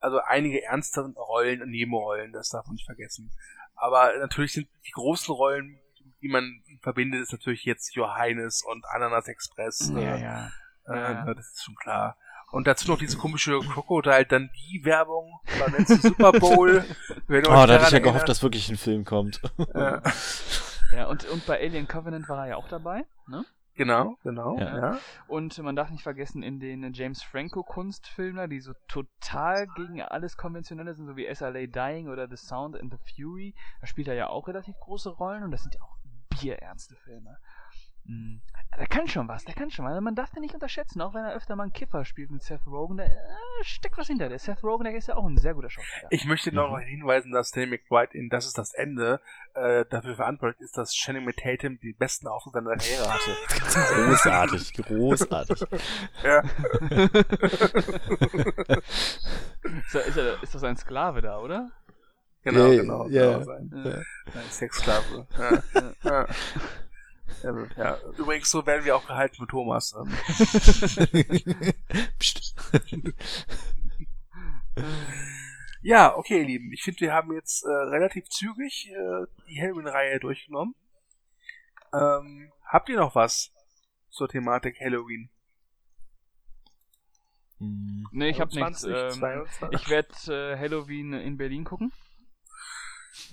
also einige ernste Rollen und Nebenrollen, das darf man nicht vergessen. Aber natürlich sind die großen Rollen, die man verbindet, ist natürlich jetzt Johannes und Ananas Express. Ja, äh, ja. Äh, ja. Das ist schon klar. Und dazu noch diese komische Crocodile dann die Werbung, nennt sie Super Bowl. (laughs) oh, da hatte ich ja gehofft, dass wirklich ein Film kommt. Ja, (laughs) ja und, und bei Alien Covenant war er ja auch dabei, ne? Genau, genau. Ja. ja. Und man darf nicht vergessen, in den James Franco Kunstfilmen, die so total gegen alles Konventionelle sind, so wie SLA Dying oder The Sound and the Fury, da spielt er ja auch relativ große Rollen und das sind ja auch bierernste Filme. Mhm. Der kann schon was, der kann schon was. Also man darf den nicht unterschätzen, auch wenn er öfter mal einen Kiffer spielt mit Seth Rogen. Da äh, steckt was hinter. Der Seth Rogen, der ist ja auch ein sehr guter Schauspieler. Ich möchte noch mhm. hinweisen, dass Danny McBride in Das ist das Ende äh, dafür verantwortlich ist, dass Channing mit Tatum die besten Auftritte seiner Karriere hatte. großartig, großartig. (laughs) ja. ist, er, ist, er, ist das ein Sklave da, oder? Genau, yeah, genau. Yeah. Genau sein. Ja. Ein Sexsklave. Ja. (laughs) ja. Ja, übrigens, so werden wir auch gehalten mit Thomas. Ähm. (laughs) Psst. ja, okay, ihr Lieben. Ich finde, wir haben jetzt äh, relativ zügig äh, die Halloween-Reihe durchgenommen. Ähm, habt ihr noch was zur Thematik Halloween? Hm. Nee, ich hab nichts. Ähm, ich werde äh, Halloween in Berlin gucken. (laughs)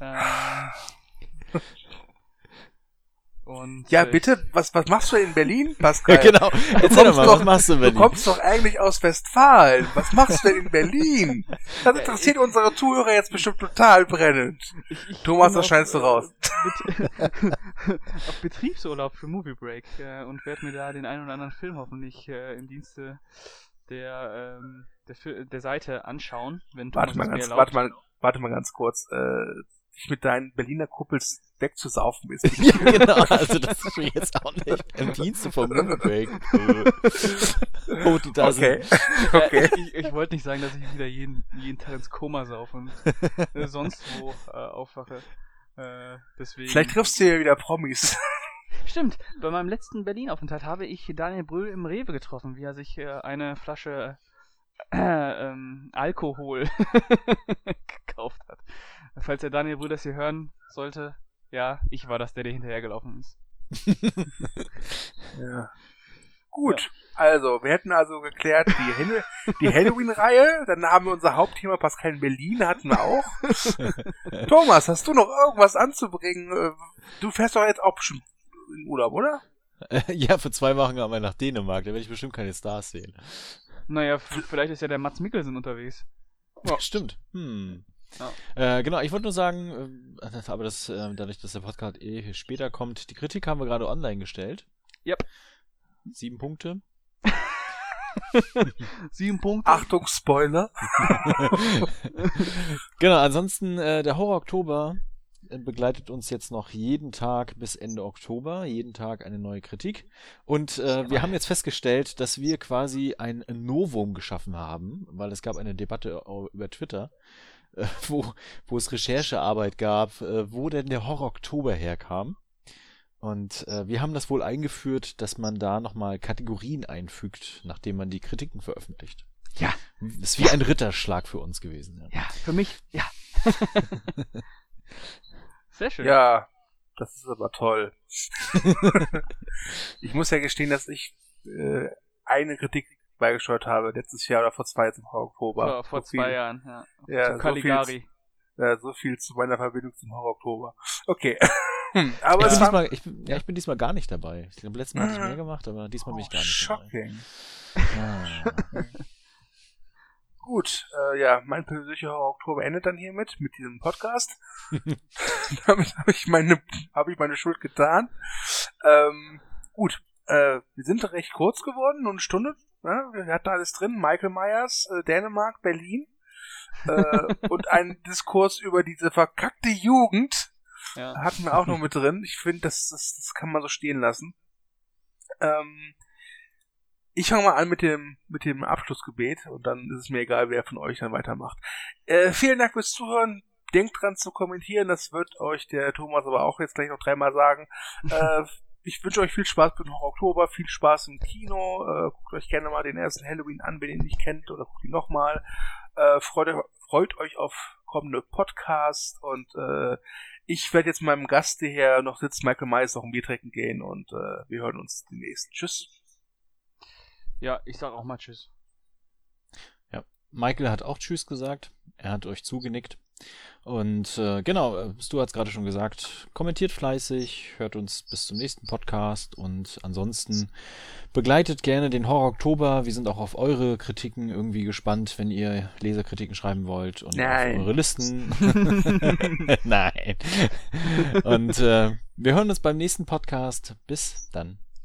ähm, und ja, bitte, was, was machst du in Berlin, (laughs) Pascal? Ja, genau. Erzähl doch mal, doch, was machst du in Berlin? Du kommst doch eigentlich aus Westfalen. Was machst du denn in Berlin? Das interessiert unsere Zuhörer jetzt bestimmt total brennend. Ich, ich Thomas, das scheinst du raus. (laughs) (laughs) auf Betriebsurlaub für Movie Break äh, und werde mir da den einen oder anderen Film hoffentlich äh, im Dienste der, ähm, der, der Seite anschauen, wenn Thomas warte mal ganz, warte mal, warte mal ganz kurz. Äh, mit deinen Berliner Kuppels wegzusaufen ist. (laughs) ja, genau. Also das ist mir jetzt auch nicht im Dienste vom Break. (laughs) oh, die da okay. okay. ich, ich wollte nicht sagen, dass ich wieder jeden, jeden Tag ins Koma saufe und äh, (laughs) sonst wo äh, aufwache. Äh, deswegen. Vielleicht triffst du ja wieder Promis. Stimmt, bei meinem letzten Berlin-Aufenthalt habe ich Daniel Brühl im Rewe getroffen, wie er sich äh, eine Flasche äh, ähm, Alkohol gekauft hat. Falls der Daniel Brühl das hier hören sollte, ja, ich war das, der dir hinterhergelaufen ist. (laughs) ja. Gut, ja. also, wir hätten also geklärt die, die Halloween-Reihe, dann haben wir unser Hauptthema Pascal in Berlin, hatten wir auch. (laughs) Thomas, hast du noch irgendwas anzubringen? Du fährst doch jetzt auch bestimmt in Urlaub, oder? (laughs) ja, für zwei Wochen haben wir nach Dänemark, da werde ich bestimmt keine Stars sehen. Naja, vielleicht ist ja der Mats Mikkelsen unterwegs. Ja. Stimmt. Hm. Ja. Äh, genau, ich wollte nur sagen, äh, aber das, äh, dadurch, dass der Podcast eh später kommt, die Kritik haben wir gerade online gestellt. Yep. Sieben Punkte. Sieben Punkte. Achtung, Spoiler. (laughs) genau, ansonsten äh, der Horror Oktober äh, begleitet uns jetzt noch jeden Tag bis Ende Oktober, jeden Tag eine neue Kritik. Und äh, wir haben jetzt festgestellt, dass wir quasi ein Novum geschaffen haben, weil es gab eine Debatte über Twitter, äh, wo, wo es Recherchearbeit gab, äh, wo denn der Horror Oktober herkam. Und äh, wir haben das wohl eingeführt, dass man da nochmal Kategorien einfügt, nachdem man die Kritiken veröffentlicht. Ja. Das ist wie ein Ritterschlag für uns gewesen. Ja, ja für mich, ja. (laughs) Sehr schön. Ja, das ist aber toll. (laughs) ich muss ja gestehen, dass ich äh, eine Kritik beigesteuert habe, letztes Jahr oder vor zwei Jahren im Oktober. Ja, vor so zwei viel, Jahren, ja. ja so Caligari. Viel, ja, so viel zu meiner Verbindung zum Horror Oktober. Okay. (laughs) aber ja, diesmal, ich, ja, ich bin diesmal gar nicht dabei. Ich glaube, letztes Mal hatte ich mehr gemacht, aber diesmal oh, bin ich gar nicht shocking. dabei. Ah. (laughs) Gut, äh, ja, mein persönlicher Horror Oktober endet dann hiermit, mit diesem Podcast. (laughs) Damit habe ich meine, habe ich meine Schuld getan. Ähm, gut, äh, wir sind recht kurz geworden, nur eine Stunde. Ne? Wir hatten alles drin. Michael Myers, äh, Dänemark, Berlin. äh, (laughs) und ein Diskurs über diese verkackte Jugend ja. hatten wir auch noch (laughs) mit drin. Ich finde, das, das, das kann man so stehen lassen. Ähm, ich fange mal an mit dem, mit dem Abschlussgebet und dann ist es mir egal, wer von euch dann weitermacht. Äh, vielen Dank fürs Zuhören. Denkt dran zu kommentieren, das wird euch der Thomas aber auch jetzt gleich noch dreimal sagen. (laughs) äh, ich wünsche euch viel Spaß mit Horror Oktober, viel Spaß im Kino. Äh, guckt euch gerne mal den ersten Halloween an, wenn ihr ihn nicht kennt, oder guckt ihn nochmal. Äh, freut, freut euch auf kommende Podcasts und äh, ich werde jetzt meinem Gast, der hier noch sitzt, Michael Myers, noch ein Bier trinken gehen und äh, wir hören uns demnächst. Tschüss. Ja, ich sag auch mal Tschüss. Ja, Michael hat auch Tschüss gesagt. Er hat euch zugenickt. Und äh, genau, äh, Stu hat es gerade schon gesagt, kommentiert fleißig, hört uns bis zum nächsten Podcast und ansonsten begleitet gerne den Horror Oktober. Wir sind auch auf eure Kritiken irgendwie gespannt, wenn ihr Leserkritiken schreiben wollt und Nein. auf eure Listen. (laughs) (laughs) Nein. Und äh, wir hören uns beim nächsten Podcast. Bis dann.